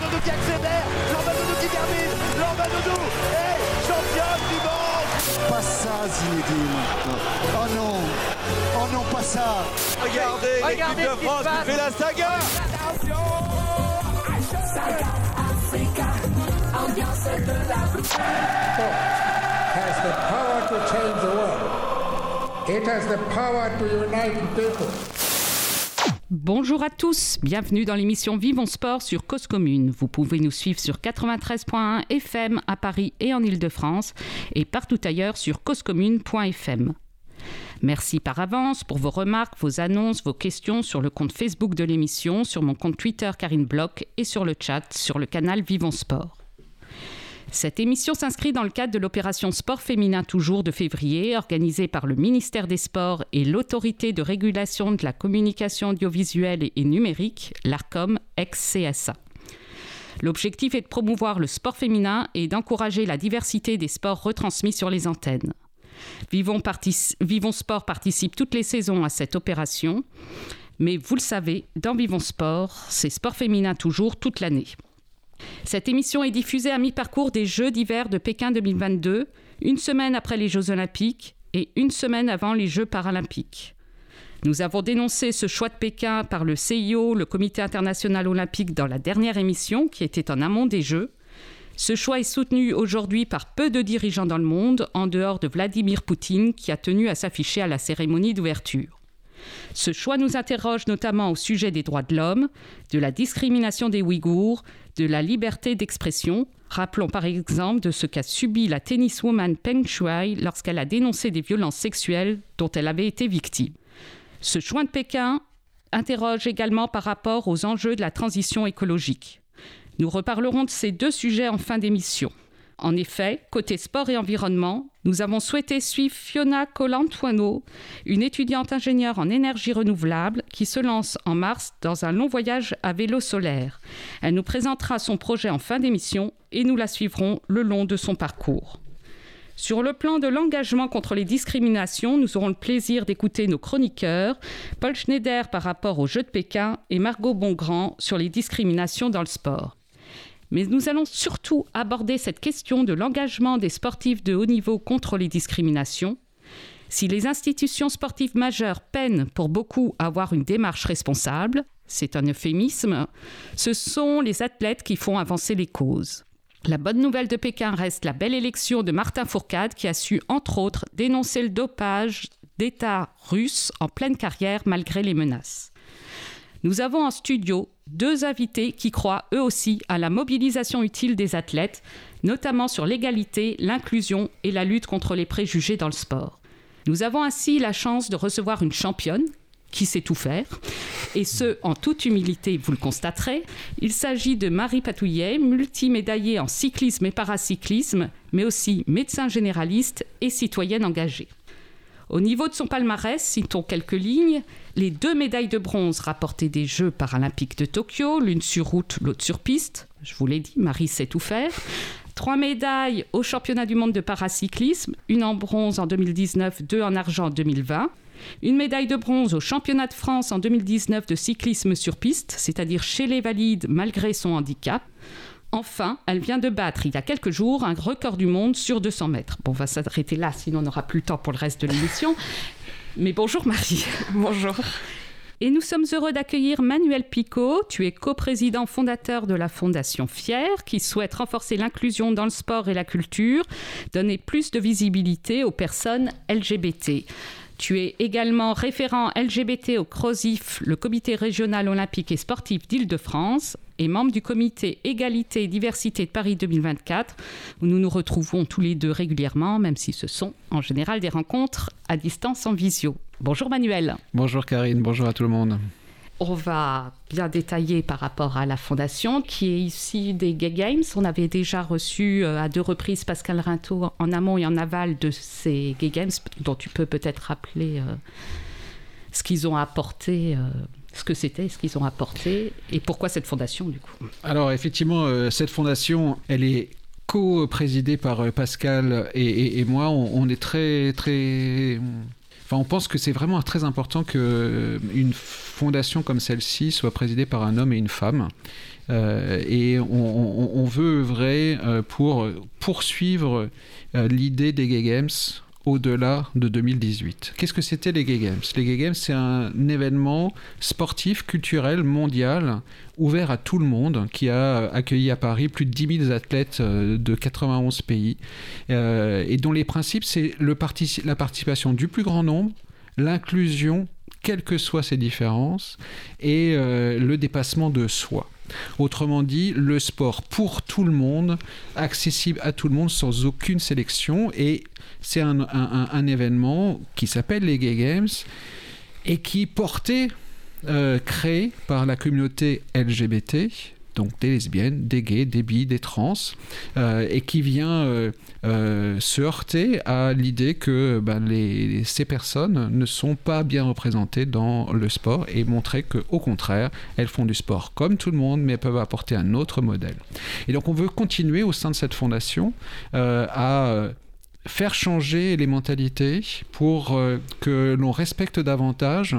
Doudou qui accélère, Jordan Doudou qui termine, Jordan Doudou est champion du monde. Pas ça Zinedine Oh non. Oh non pas ça Regardez, Regardez l'équipe de France qui fait la saga. Has the power to change the world. It has the power to unite people. Bonjour à tous, bienvenue dans l'émission Vivons Sport sur Cause Commune. Vous pouvez nous suivre sur 93.1 FM à Paris et en Ile-de-France et partout ailleurs sur causecommune.fm. Merci par avance pour vos remarques, vos annonces, vos questions sur le compte Facebook de l'émission, sur mon compte Twitter Karine Bloch et sur le chat sur le canal Vivons Sport. Cette émission s'inscrit dans le cadre de l'opération Sport féminin toujours de février, organisée par le ministère des Sports et l'autorité de régulation de la communication audiovisuelle et numérique, l'ARCOM, ex-CSA. L'objectif est de promouvoir le sport féminin et d'encourager la diversité des sports retransmis sur les antennes. Vivons, Vivons Sport participe toutes les saisons à cette opération, mais vous le savez, dans Vivons Sport, c'est sport féminin toujours toute l'année. Cette émission est diffusée à mi-parcours des Jeux d'hiver de Pékin 2022, une semaine après les Jeux olympiques et une semaine avant les Jeux paralympiques. Nous avons dénoncé ce choix de Pékin par le CIO, le Comité international olympique, dans la dernière émission qui était en amont des Jeux. Ce choix est soutenu aujourd'hui par peu de dirigeants dans le monde, en dehors de Vladimir Poutine, qui a tenu à s'afficher à la cérémonie d'ouverture. Ce choix nous interroge notamment au sujet des droits de l'homme, de la discrimination des Ouïghours, de la liberté d'expression. Rappelons par exemple de ce qu'a subi la tenniswoman Peng Shuai lorsqu'elle a dénoncé des violences sexuelles dont elle avait été victime. Ce choix de Pékin interroge également par rapport aux enjeux de la transition écologique. Nous reparlerons de ces deux sujets en fin d'émission. En effet, côté sport et environnement, nous avons souhaité suivre Fiona Colantuano, une étudiante ingénieure en énergie renouvelable qui se lance en mars dans un long voyage à vélo solaire. Elle nous présentera son projet en fin d'émission et nous la suivrons le long de son parcours. Sur le plan de l'engagement contre les discriminations, nous aurons le plaisir d'écouter nos chroniqueurs, Paul Schneider par rapport aux Jeux de Pékin et Margot Bongrand sur les discriminations dans le sport. Mais nous allons surtout aborder cette question de l'engagement des sportifs de haut niveau contre les discriminations. Si les institutions sportives majeures peinent pour beaucoup à avoir une démarche responsable, c'est un euphémisme, ce sont les athlètes qui font avancer les causes. La bonne nouvelle de Pékin reste la belle élection de Martin Fourcade qui a su, entre autres, dénoncer le dopage d'État russe en pleine carrière malgré les menaces. Nous avons en studio deux invités qui croient eux aussi à la mobilisation utile des athlètes, notamment sur l'égalité, l'inclusion et la lutte contre les préjugés dans le sport. Nous avons ainsi la chance de recevoir une championne qui sait tout faire, et ce, en toute humilité, vous le constaterez. Il s'agit de Marie Patouillet, multimédaillée en cyclisme et paracyclisme, mais aussi médecin généraliste et citoyenne engagée. Au niveau de son palmarès, citons quelques lignes. Les deux médailles de bronze rapportées des Jeux paralympiques de Tokyo, l'une sur route, l'autre sur piste. Je vous l'ai dit, Marie sait tout faire. Trois médailles au championnat du monde de paracyclisme, une en bronze en 2019, deux en argent en 2020. Une médaille de bronze au championnat de France en 2019 de cyclisme sur piste, c'est-à-dire chez les valides malgré son handicap. Enfin, elle vient de battre il y a quelques jours un record du monde sur 200 mètres. Bon, on va s'arrêter là, sinon on n'aura plus le temps pour le reste de l'émission. Mais bonjour Marie. Bonjour. Et nous sommes heureux d'accueillir Manuel Picot. Tu es coprésident fondateur de la Fondation Fier, qui souhaite renforcer l'inclusion dans le sport et la culture, donner plus de visibilité aux personnes LGBT. Tu es également référent LGBT au CROSIF, le comité régional olympique et sportif d'Île-de-France, et membre du comité Égalité et Diversité de Paris 2024, où nous nous retrouvons tous les deux régulièrement, même si ce sont en général des rencontres à distance en visio. Bonjour Manuel. Bonjour Karine, bonjour à tout le monde. On va bien détailler par rapport à la fondation qui est issue des Gay Games. On avait déjà reçu euh, à deux reprises Pascal Rinto en amont et en aval de ces Gay Games, dont tu peux peut-être rappeler euh, ce qu'ils ont apporté, euh, ce que c'était, ce qu'ils ont apporté et pourquoi cette fondation du coup. Alors effectivement, cette fondation, elle est co-présidée par Pascal et, moi. On est très très On pense que c'est vraiment très important qu'une fondation comme celle-ci soit présidée par un homme et une femme. Euh, et on, veut œuvrer euh, pour poursuivre euh, l'idée des Gay Games au-delà de 2018. Qu'est-ce que c'était les Gay Games? Les Gay Games, c'est un événement sportif, culturel, mondial, ouvert à tout le monde, qui a accueilli à Paris plus de 10 000 athlètes de 91 pays, et dont les principes, c'est la participation du plus grand nombre, l'inclusion, quelles que soient ses différences, et le dépassement de soi. Autrement dit, le sport pour tout le monde, accessible à tout le monde sans aucune sélection. Et c'est un, événement qui s'appelle les Gay Games et qui portait, euh, créé par la communauté LGBT, donc des lesbiennes, des gays, des bi, des trans, euh, et qui vient euh, euh, se heurter à l'idée que ben, ces personnes ne sont pas bien représentées dans le sport et montrer qu'au contraire, elles font du sport comme tout le monde, mais peuvent apporter un autre modèle. Et donc on veut continuer au sein de cette fondation à faire changer les mentalités pour euh, que l'on respecte davantage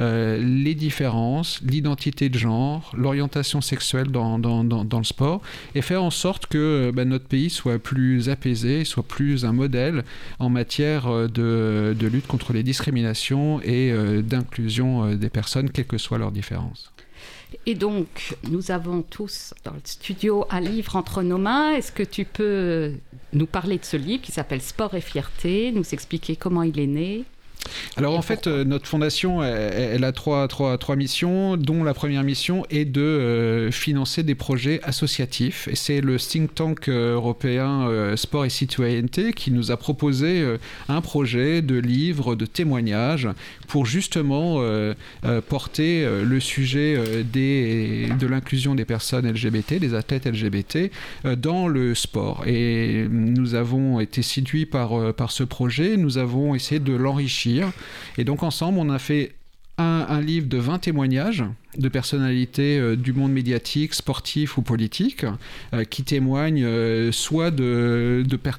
euh, les différences, l'identité de genre, l'orientation sexuelle dans, le sport et faire en sorte que ben, notre pays soit plus apaisé, soit plus un modèle en matière de, lutte contre les discriminations et euh, d'inclusion des personnes, quelles que soient leurs différences. Et donc, nous avons tous dans le studio un livre entre nos mains. Est-ce que tu peux nous parler de ce livre qui s'appelle Sport et fierté, nous expliquer comment il est né? Alors en fait, euh, notre fondation, elle, a trois, trois, trois, missions, dont la première mission est de euh, financer des projets associatifs. Et c'est le think tank euh, européen Sport et Citoyenneté qui nous a proposé un projet de livre, de témoignages, pour justement porter le sujet des, de l'inclusion des personnes LGBT, des athlètes LGBT, dans le sport. Et nous avons été séduits par, par ce projet, nous avons essayé de l'enrichir et donc ensemble, on a fait un, livre de 20 témoignages de personnalités euh, du monde médiatique, sportif ou politique, euh, qui témoignent euh, soit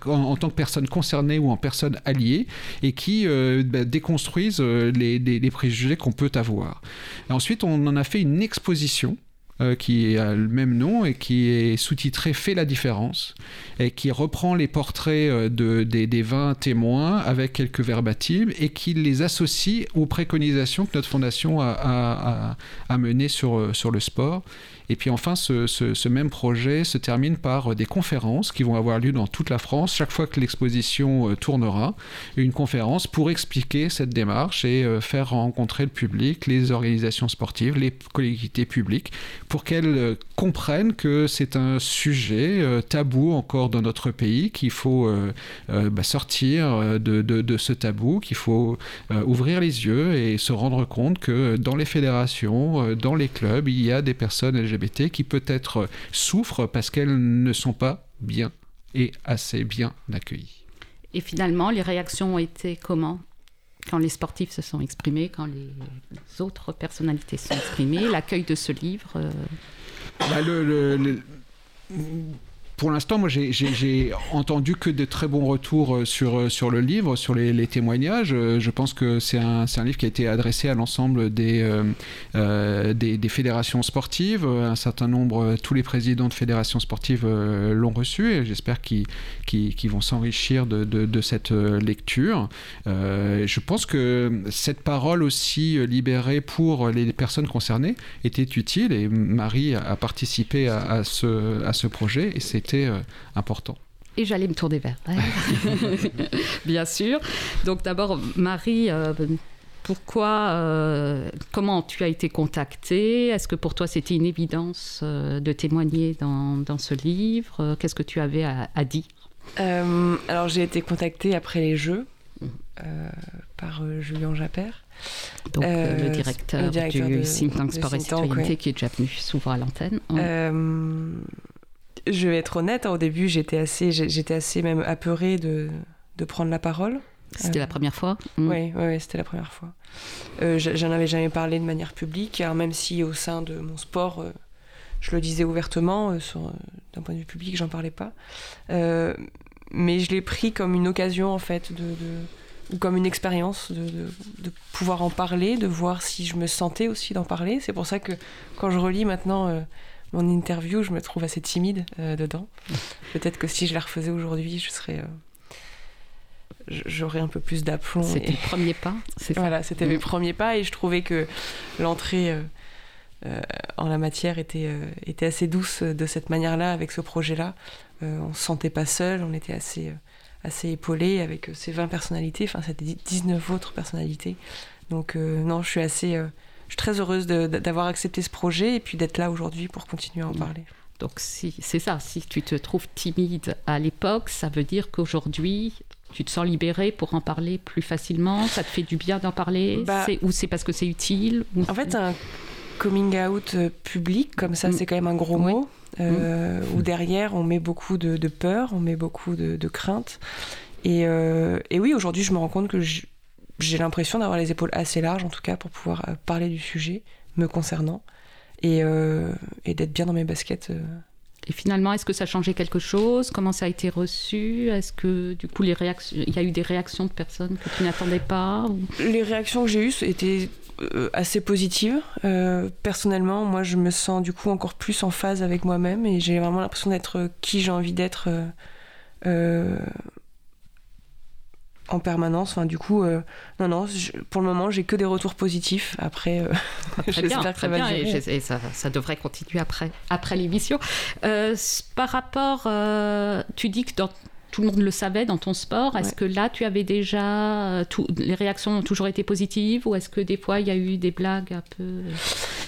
en, tant que personnes concernées ou en personnes alliées, et qui bah, déconstruisent les préjugés qu'on peut avoir. ensuite, on en a fait une exposition euh, qui a le même nom et qui est sous-titré Fait la différence et qui reprend les portraits euh, de, des, des 20 témoins avec quelques verbatims et qui les associe aux préconisations que notre fondation a, menées sur, sur le sport et puis enfin, ce, même projet se termine par euh, des conférences qui vont avoir lieu dans toute la France chaque fois que l'exposition euh, tournera. Une conférence pour expliquer cette démarche et euh, faire rencontrer le public, les organisations sportives, les collectivités publiques, pour qu'elles comprennent que c'est un sujet tabou encore dans notre pays, qu'il faut bah, sortir de, de, ce tabou, qu'il faut ouvrir les yeux et se rendre compte que dans les fédérations, dans les clubs, il y a des personnes LGBT qui peut-être souffrent parce qu'elles ne sont pas bien et assez bien accueillies. Et finalement, les réactions ont été comment? Quand les sportifs se sont exprimés, quand les autres personnalités se sont exprimées, l'accueil de ce livre euh, bah, le, pour l'instant, moi, j'ai entendu que de très bons retours euh, sur, euh, sur le livre, sur les, témoignages. Euh, je pense que c'est un, un, livre qui a été adressé à l'ensemble des, des, fédérations sportives. Un certain nombre, tous les présidents de fédérations sportives l'ont reçu et j'espère qu'ils vont s'enrichir de, de, cette lecture. je pense que cette parole aussi libérée pour les personnes concernées était utile et Marie a, participé à, à, ce, à ce projet et c'est euh, important. Et j'allais me tourner vers Bien sûr. Donc d'abord, Marie, euh, pourquoi, euh, comment tu as été contactée? Est-ce que pour toi c'était une évidence de témoigner dans, dans ce livre? Qu'est-ce que tu avais à, dire? Alors j'ai été contactée après les Jeux par Julien Japert. Donc le, directeur du think tank Sport et qui est déjà venu souvent à l'antenne je vais être honnête, hein, au début, j'étais assez, j'étais assez même apeurée de, de prendre la parole. C'était la première fois Oui, oui, c'était la première fois. Euh, J'en avais jamais parlé de manière publique, hein, même si au sein de mon sport, euh, je le disais ouvertement, euh, euh, d'un point de vue public, j'en parlais pas. mais je l'ai pris comme une occasion, en fait, de, ou comme une expérience de, de, de pouvoir en parler, de voir si je me sentais aussi d'en parler. C'est pour ça que quand je relis maintenant euh, mon interview, je me trouve assez timide euh, dedans. Peut-être que si je la refaisais aujourd'hui, je serais. euh, J'aurais un peu plus d'aplomb. C'était et- le premier pas. C'est. Voilà, c'était Mm. mes premiers pas et je trouvais que l'entrée euh, en la matière était, était assez douce de cette manière-là, avec ce projet-là. On se sentait pas seul, on était assez, assez épaulé avec ces 20 personnalités, enfin c'était dix- 19 autres personnalités. Donc non, je suis assez... je suis très heureuse d'avoir accepté ce projet et puis d'être là aujourd'hui pour continuer à en Mm. parler. Donc si, c'est ça, si tu te trouves timide à l'époque, ça veut dire qu'aujourd'hui, tu te sens libéré pour en parler plus facilement, ça te fait du bien d'en parler, Bah- ou c'est parce que c'est utile? Ou En fait, un coming out euh, public, comme ça, Mm. c'est quand même un gros mot, euh, où derrière, on met beaucoup de, de peur, on met beaucoup de, de crainte. Et, euh, et oui, aujourd'hui, je me rends compte que j- j'ai l'impression d'avoir les épaules assez larges, en tout cas, pour pouvoir euh, parler du sujet me concernant et, euh, et d'être bien dans mes baskets. euh. Et finalement, est-ce que ça a changé quelque chose? Comment ça a été reçu? Est-ce que du coup, les réactions, il y a eu des réactions de personnes que tu n'attendais pas ou- Les réactions que j'ai eues étaient assez positives. Euh, personnellement, moi, je me sens du coup encore plus en phase avec moi-même et j'ai vraiment l'impression d'être qui j'ai envie d'être euh, en permanence. Enfin, du coup, euh, non, non, je- pour le moment, j'ai que des retours positifs. Après, euh, j'espère que ça va bien, durer. et ça, ça devrait continuer après, après l'émission. Euh, par rapport, euh, tu dis que dans- tout le monde le savait dans ton sport. Est-ce Ouais. que là, tu avais déjà tout- les réactions ont toujours été positives ou est-ce que des fois il y a eu des blagues un peu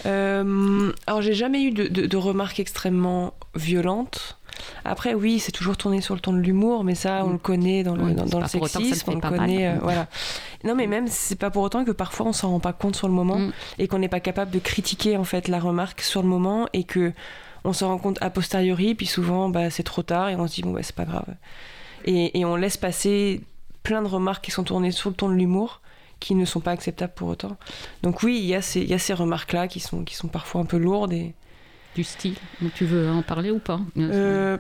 alors, j'ai jamais eu de, de- de remarques extrêmement violentes. Après, oui, c'est toujours tourné sur le ton de l'humour, mais ça, on Mm. le connaît dans le, Oui, dans, le sexisme, on le connaît. euh, voilà. Non, mais même, c'est pas pour autant que parfois on s'en rend pas compte sur le moment Mm. et qu'on n'est pas capable de critiquer en fait la remarque sur le moment et que on se rend compte a posteriori, puis souvent, bah, c'est trop tard et on se dit bon, bah, c'est pas grave. Et, et on laisse passer plein de remarques qui sont tournées sur le ton de l'humour qui ne sont pas acceptables pour autant. Donc oui, il y a ces, y a ces remarques-là qui sont, qui sont parfois un peu lourdes et, du style Tu veux en parler ou pas? Euh,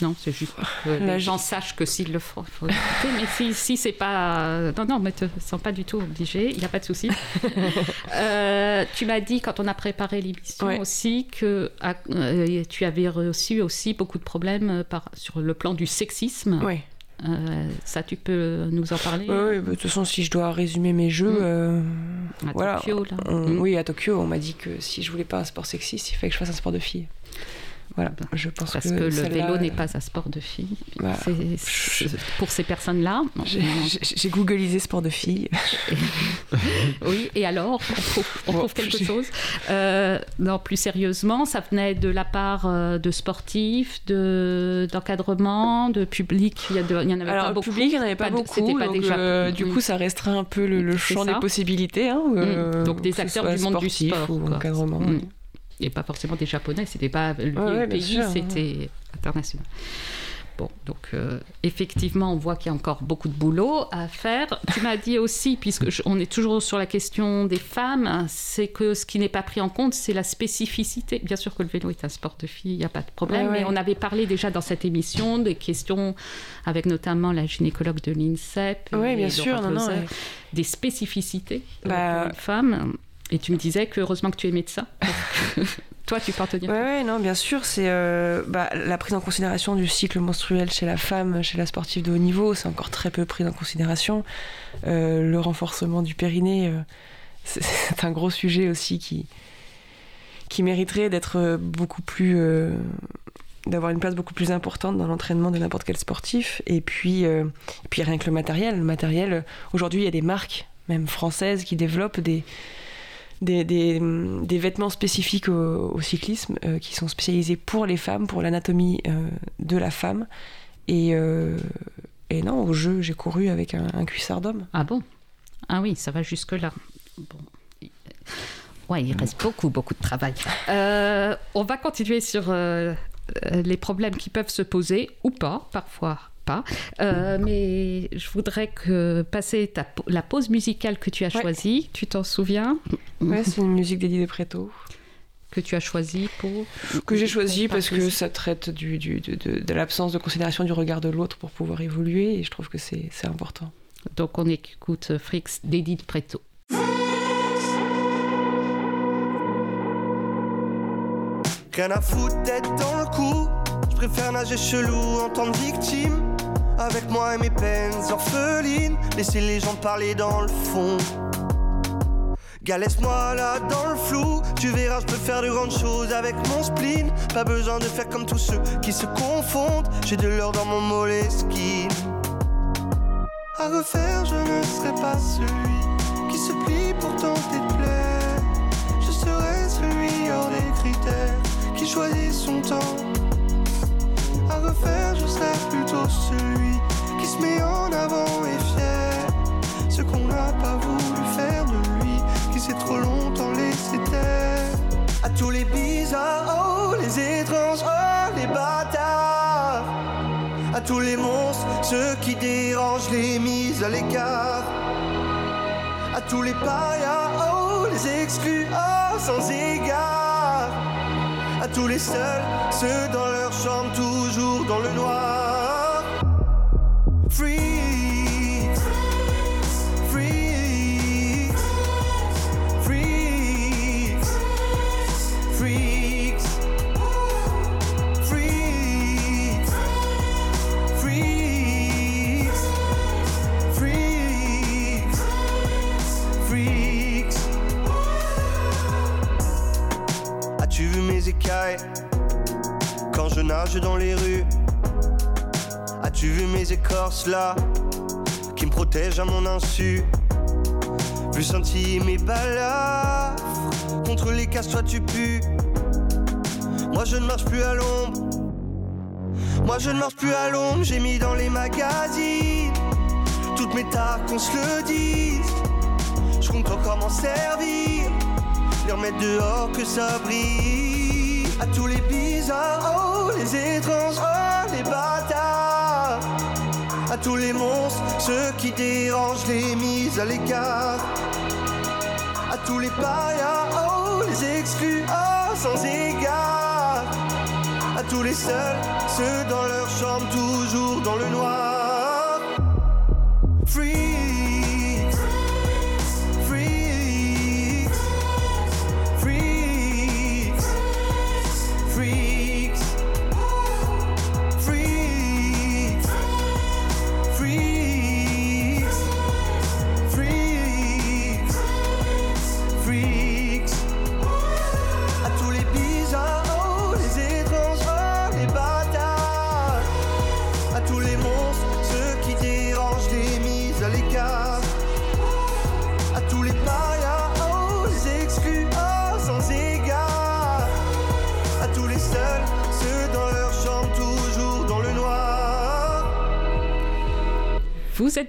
Non, c'est juste que là, les gens sachent que s'ils le font, il faut écouter. Mais si, si c'est pas. Non, non, mais te sens pas du tout obligé, il n'y a pas de souci. Euh, tu m'as dit, quand on a préparé l'émission Ouais. aussi, que ah, euh, tu avais reçu aussi beaucoup de problèmes euh, par, sur le plan du sexisme. Euh, ça, tu peux nous en parler? Ouais, bah, de toute façon, si je dois résumer mes jeux, Mm. À voilà. Tokyo, là. on- Mm. oui, à Tokyo, on m'a dit que si je voulais pas un sport sexiste, il fallait que je fasse un sport de fille. Voilà, je pense Parce que, que, le vélo n'est pas un sport de filles. C'est- c'est- pour ces personnes-là. J'ai googlisé sport de fille. Oui, et alors, on trouve, on Bon, trouve quelque j'ai- chose. Euh, non, plus sérieusement, ça venait de la part euh, de sportifs, de d'encadrement, de public. Il y, a de- il y en avait Alors, pas beaucoup. public, il n'y en avait pas, Pas de- beaucoup. c'était pas donc, déjà- euh, du Mm. coup, ça restreint un peu le, champ ça. des possibilités. hein, euh, donc des acteurs du monde du sport. Ou quoi. encadrement. Mm. oui. Et pas forcément des Japonais, c'était pas le Ouais, ouais, pays, c'était international. Bon, donc euh, effectivement, on voit qu'il y a encore beaucoup de boulot à faire. Tu m'as dit aussi, puisque je- on est toujours sur la question des femmes, c'est que ce qui n'est pas pris en compte, c'est la spécificité. Bien sûr que le vélo est un sport de filles, il n'y a pas de problème, Ouais, mais ouais. on avait parlé déjà dans cette émission des questions avec notamment la gynécologue de l'INSEP, et bien sûr. Non, non, Closet, ouais. des spécificités euh, Bah, pour une femme. Et tu me disais que heureusement que tu es médecin. Toi, tu peux en tenir compte. ouais, non, bien sûr, c'est euh, bah, la prise en considération du cycle menstruel chez la femme, chez la sportive de haut niveau, c'est encore très peu pris en considération. Euh, le renforcement du périnée, euh, c'est un gros sujet aussi qui, qui mériterait d'être beaucoup plus. d'avoir une place beaucoup plus importante dans l'entraînement de n'importe quel sportif. Et puis, et puis rien que le matériel. Le matériel, aujourd'hui, il y a des marques, même françaises, qui développent des, des, des, vêtements spécifiques au, cyclisme euh, qui sont spécialisés pour les femmes, pour l'anatomie euh, de la femme. Et, euh, et non, au jeu, j'ai couru avec un, cuissard d'homme. Ah bon? Ah oui, ça va jusque-là. Bon. Ouais, il reste beaucoup, beaucoup de travail. On va continuer sur les problèmes qui peuvent se poser, ou pas, parfois pas. Euh, mais je voudrais que passer ta, la pause musicale que tu as Ouais. choisie, tu t'en souviens? Ouais, c'est une musique d'Eddie Préto Que tu as choisie pour... que j'ai choisi pour parce que ça traite du, du- de, de- de l'absence de considération du regard de l'autre pour pouvoir évoluer et je trouve que c'est c'est important. Donc on écoute Frix d'Edith Preto. Rien à foutre d'être dans le coup. Je préfère nager chelou en tant que victime. Avec moi et mes peines orphelines. Laisser les gens parler dans le fond. Gars, laisse-moi là dans le flou. Tu verras, je peux faire de grandes choses avec mon spleen. Pas besoin de faire comme tous ceux qui se confondent. J'ai de l'or dans mon moleskine. À refaire, je ne serai pas celui qui se plie pour tenter de plaire. Je serai celui hors des critères qui choisit son temps. Plutôt celui qui se met en avant et fier. Ce qu'on n'a pas voulu faire de lui, qui s'est trop longtemps laissé taire. À tous les bizarres, oh, les étranges, oh, les bâtards. À tous les monstres, ceux qui dérangent les mises à l'écart. À tous les parias, oh, les exclus, oh, sans égard à tous les seuls, ceux dans leur chambre toujours dans le noir. Dans les rues As-tu vu mes écorces là qui me protègent à mon insu? Vu sentir mes balafres contre les casses, toi tu pues. Moi je ne marche plus à l'ombre. Moi je ne marche plus à l'ombre, j'ai mis dans les magazines toutes mes tares qu'on se le dise. Je compte encore m'en servir les remettre dehors que ça brille. À tous les bizarres, oh, les étranges, oh, les bâtards. À tous les monstres, ceux qui dérangent les mises à l'écart. À tous les parias, oh, les exclus, oh, sans égard. À tous les seuls, ceux dans leur chambre, toujours dans le noir.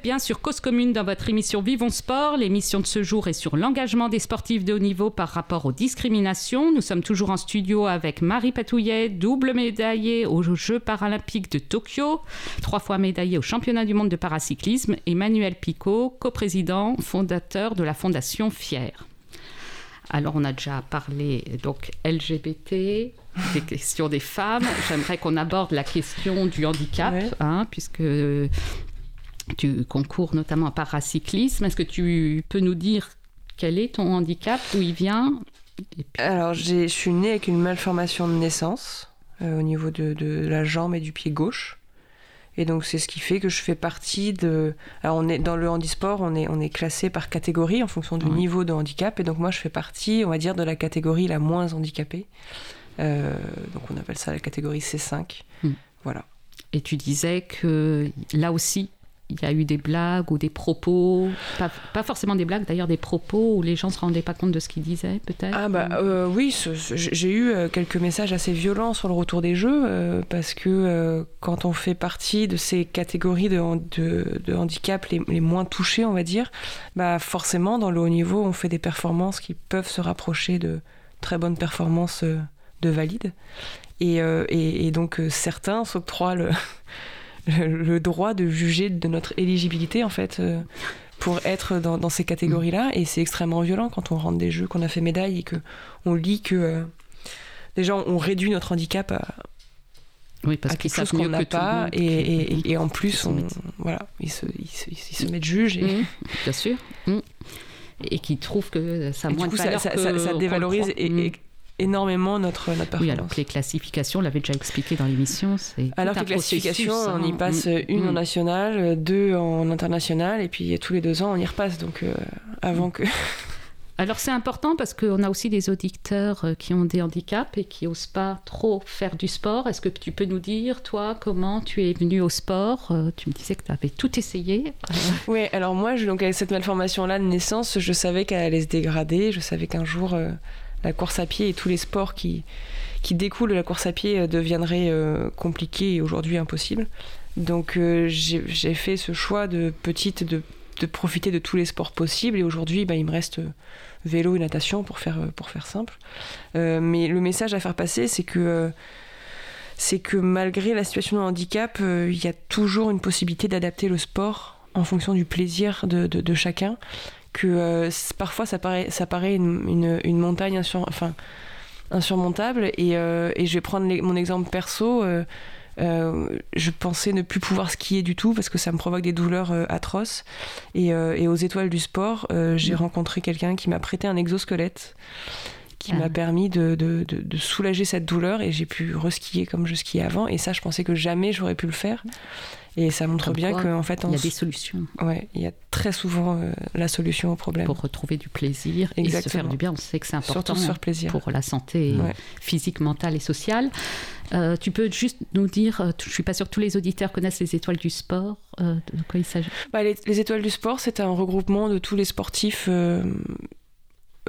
Bien sur Cause Commune dans votre émission Vivons Sport. L'émission de ce jour est sur l'engagement des sportifs de haut niveau par rapport aux discriminations. Nous sommes toujours en studio avec Marie Patouillet, double médaillée aux Jeux paralympiques de Tokyo, trois fois médaillée au championnat du monde de paracyclisme, et Manuel Picot, coprésident, fondateur de la fondation Fier. Alors, on a déjà parlé donc LGBT, des questions des femmes. J'aimerais qu'on aborde la question du handicap, Ouais. hein, puisque tu concours notamment en paracyclisme. Est-ce que tu peux nous dire quel est ton handicap, d'où il vient? Puis- Alors, je suis née avec une malformation de naissance euh, au niveau de, de la jambe et du pied gauche. Et donc, c'est ce qui fait que je fais partie de. Alors, on est, dans le handisport, on est, on est classé par catégorie en fonction du niveau de handicap. Et donc, moi, je fais partie, on va dire, de la catégorie la moins handicapée. Euh, donc, on appelle ça la catégorie C5. Hmm. Voilà. Et tu disais que là aussi, il y a eu des blagues ou des propos, pas, pas forcément des blagues, d'ailleurs des propos où les gens se rendaient pas compte de ce qu'ils disaient, peut-être Ah bah euh, oui, ce- ce- j'ai eu euh, quelques messages assez violents sur le retour des jeux euh, parce que euh, quand on fait partie de ces catégories de, de, de handicap les, les moins touchées, on va dire, bah forcément dans le haut niveau, on fait des performances qui peuvent se rapprocher de très bonnes performances de valides. Et, et, et donc certains s'octroient le, le, droit de juger de notre éligibilité en fait. euh, pour être dans, dans ces catégories-là, et c'est extrêmement violent quand on rentre des jeux, qu'on a fait médaille et que on lit que euh, déjà on réduit notre handicap à, Oui, parce à qu'ils quelque chose qu'on n'a pas et, et- et- et en plus on, voilà ils se, ils se, ils se- ils se mettent juges et, Mmh, bien sûr. Mmh. Et qui trouvent que ça a moins du coup de ça, valeur ça, que ça- dévalorise et- énormément notre, notre performance. Oui, alors que les classifications, on l'avait déjà expliqué dans l'émission, c'est Alors que les classifications, on y hein. passe Mm, une en mm. national, deux en international, et puis tous les deux ans, on y repasse. Donc euh, avant que. Alors c'est important parce qu'on a aussi des auditeurs euh, qui ont des handicaps et qui n'osent pas trop faire du sport. Est-ce que tu peux nous dire, toi, comment tu es venu au sport? Euh, Tu me disais que tu avais tout essayé. Oui, alors moi, je, donc avec cette malformation-là de naissance, je savais qu'elle allait se dégrader. Je savais qu'un jour, euh, la course à pied et tous les sports qui, qui découlent de la course à pied euh, deviendraient euh, compliqués et aujourd'hui impossibles. Donc euh, j'ai fait ce choix de petite de, de profiter de tous les sports possibles. Et aujourd'hui, bah, il me reste vélo et natation pour faire, pour faire simple. Mais le message à faire passer, c'est que, c'est que malgré la situation de handicap, il y a toujours une possibilité d'adapter le sport en fonction du plaisir de- de chacun. Que euh, parfois ça paraît, ça paraît une, une- une montagne insur- enfin, insurmontable. Et, euh, et je vais prendre les- mon exemple perso. euh, je pensais ne plus pouvoir skier du tout parce que ça me provoque des douleurs atroces. Et, et aux étoiles du sport, j'ai rencontré quelqu'un qui m'a prêté un exosquelette qui Ah. m'a permis de, de- de- de soulager cette douleur et j'ai pu reskier comme je skiais avant. Et ça, je pensais que jamais j'aurais pu le faire. Et ça montre Comme bien qu'en fait, Il y a en- des solutions ouais, il y a très souvent euh, la solution au problème. pour retrouver du plaisir et se Exactement. faire du bien. On sait que c'est important Surtout se faire plaisir. pour la santé Ouais. physique, mentale et sociale. Euh, tu peux juste nous dire, euh, je suis pas sûre que tous les auditeurs connaissent les étoiles du sport, euh, de quoi il s'agit? Bah, les, les étoiles du sport, c'est un regroupement de tous les sportifs,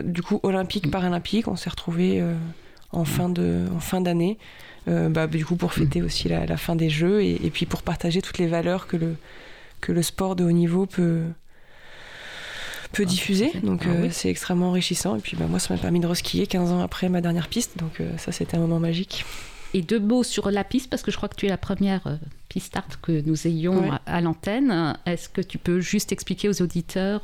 du coup olympiques, paralympiques. On s'est retrouvés euh, en fin de, en fin d'année, euh, bah, du coup pour fêter aussi la, la fin des Jeux et, et puis pour partager toutes les valeurs que le que le sport de haut niveau peut peut diffuser. à fait. Donc Ah euh, oui. c'est extrêmement enrichissant. Et puis bah, moi, ça m'a permis de reskier 15 ans après ma dernière piste. Donc euh, ça, c'était un moment magique. Et deux mots sur la piste, parce que je crois que tu es la première piste art que nous ayons Ouais. à, à l'antenne. Est-ce que tu peux juste expliquer aux auditeurs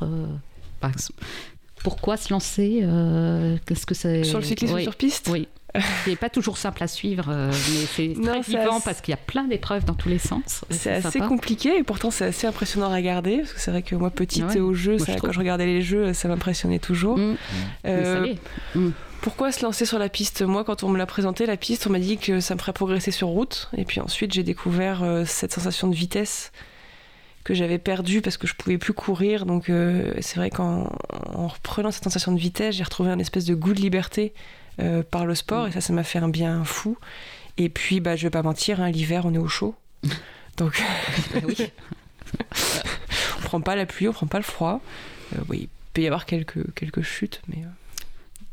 pourquoi se lancer euh, Qu'est-ce que c'est Sur le cyclisme Oui. sur piste Oui. C'est pas toujours simple à suivre, euh, mais c'est très vivant assez- parce qu'il y a plein d'épreuves dans tous les sens. C'est assez sympa. compliqué et pourtant c'est assez impressionnant à regarder parce que c'est vrai que moi petite ouais. au jeu, Moi, ça- je quand trouve. je regardais les jeux, ça m'impressionnait toujours. Mm. Mais Euh, ça l'est. pourquoi se lancer sur la piste? Moi, quand on me l'a présenté, la piste, on m'a dit que ça me ferait progresser sur route. Et puis ensuite, j'ai découvert euh, cette sensation de vitesse que j'avais perdue parce que je pouvais plus courir. Donc, euh, c'est vrai qu'en en reprenant cette sensation de vitesse, j'ai retrouvé un espèce de goût de liberté euh, par le sport. Et ça, ça m'a fait un bien fou. Et puis, bah, je vais pas mentir, hein, l'hiver, on est au chaud. Donc, Ah oui. on prend pas la pluie, on prend pas le froid. Euh, oui, il peut y avoir quelques, quelques chutes, mais.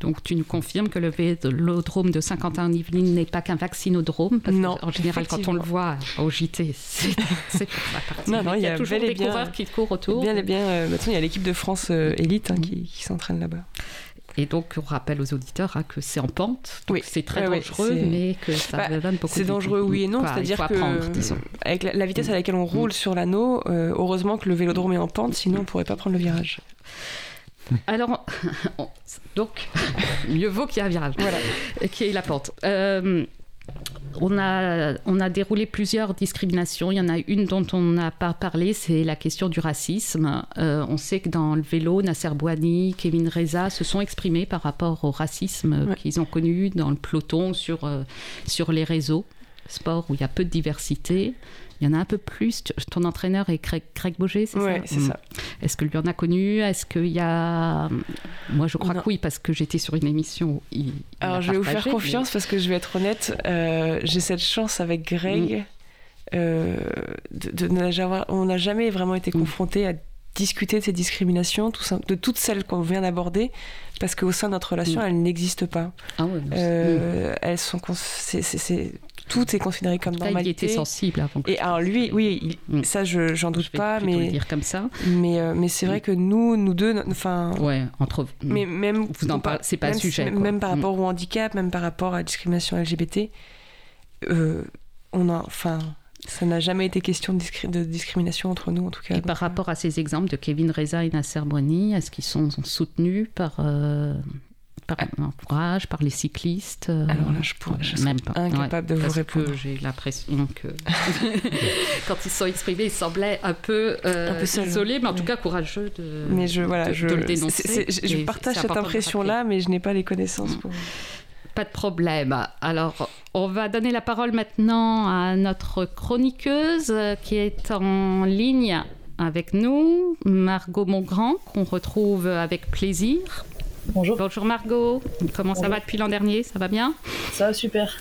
Donc tu nous confirmes que le vélodrome de Saint-Quentin-en-Yvelines n'est pas qu'un vaccinodrome? Parce Non, en général, quand on le voit au JT, c'est pour ça partie. Non, non, il y a toujours et des bien- coureurs qui courent autour. Bien, bien. euh, maintenant, il y a l'équipe de France euh, élite hein, qui, qui s'entraîne là-bas. Et donc, on rappelle aux auditeurs hein, que c'est en pente, donc Oui. c'est très dangereux, mais que ça Bah, donne beaucoup C'est dangereux, oui et non. C'est-à-dire que apprendre, disons. avec la, la vitesse à laquelle on roule sur l'anneau, euh, heureusement que le vélodrome est en pente, sinon on pourrait pas prendre le virage. Alors, on- donc, mieux vaut qu'il y ait un virage, Voilà. qu'il y ait la pente. Euh, on, a, on a déroulé plusieurs discriminations. Il y en a une dont on n'a pas parlé, c'est la question du racisme. Euh, on sait que dans le vélo, Nasser Bouani, Kevin Reza se sont exprimés par rapport au racisme Ouais. qu'ils ont connu dans le peloton, sur, euh, sur les réseaux sport où il y a peu de diversité. Il y en a un peu plus. Ton entraîneur est Greg, Greg Boger, c'est Ouais, ça c'est Mm. ça. Est-ce que lui en a connu? Est-ce qu'il y a. Moi, je crois Non. que oui, parce que j'étais sur une émission où il. Alors je vais vous faire confiance parce que je vais être honnête, euh, j'ai cette chance avec Greg. euh, de, de on n'a jamais vraiment été Mm. confronté à discuter de ces discriminations, de toutes celles qu'on vient d'aborder, parce qu'au sein de notre relation, Mm. elles n'existent pas. Ah ouais, c'est- Euh, Elles sont, c'est- tout est considéré comme cas, il normalité. était sensible avant que Et alors lui, oui, il- Mm. ça je j'en je doute vais pas, plutôt le mais dire comme ça. mais euh, mais c'est vrai que nous, nous deux, enfin, Ouais, entre. mais même Vous en par- parlez- c'est pas un même- sujet, Même, quoi. même par Mm. rapport au handicap, même par rapport à la discrimination LGBT, euh, on a, enfin, ça n'a jamais été question de, discri- de discrimination entre nous en tout cas. Et par euh, rapport à ces exemples de Kevin Reza et Nasser Bouani, est-ce qu'ils sont soutenus par, euh, par l'entourage, par les cyclistes euh, Alors là, je pourrais, je même pas. incapable de vous répondre. j'ai l'impression que quand ils sont exprimés, ils semblaient un peu, euh, Un peu isolés, mais en tout cas courageux de, Mais je, voilà, de, je, de le dénoncer. je partage cette impression-là, mais je n'ai pas les connaissances pour. Pas de problème. Alors, on va donner la parole maintenant à notre chroniqueuse euh, qui est en ligne avec nous, Margot Mongrand, qu'on retrouve avec plaisir. Bonjour, Bonjour Margot, comment ça va depuis l'an dernier? Ça va bien? Ça va super.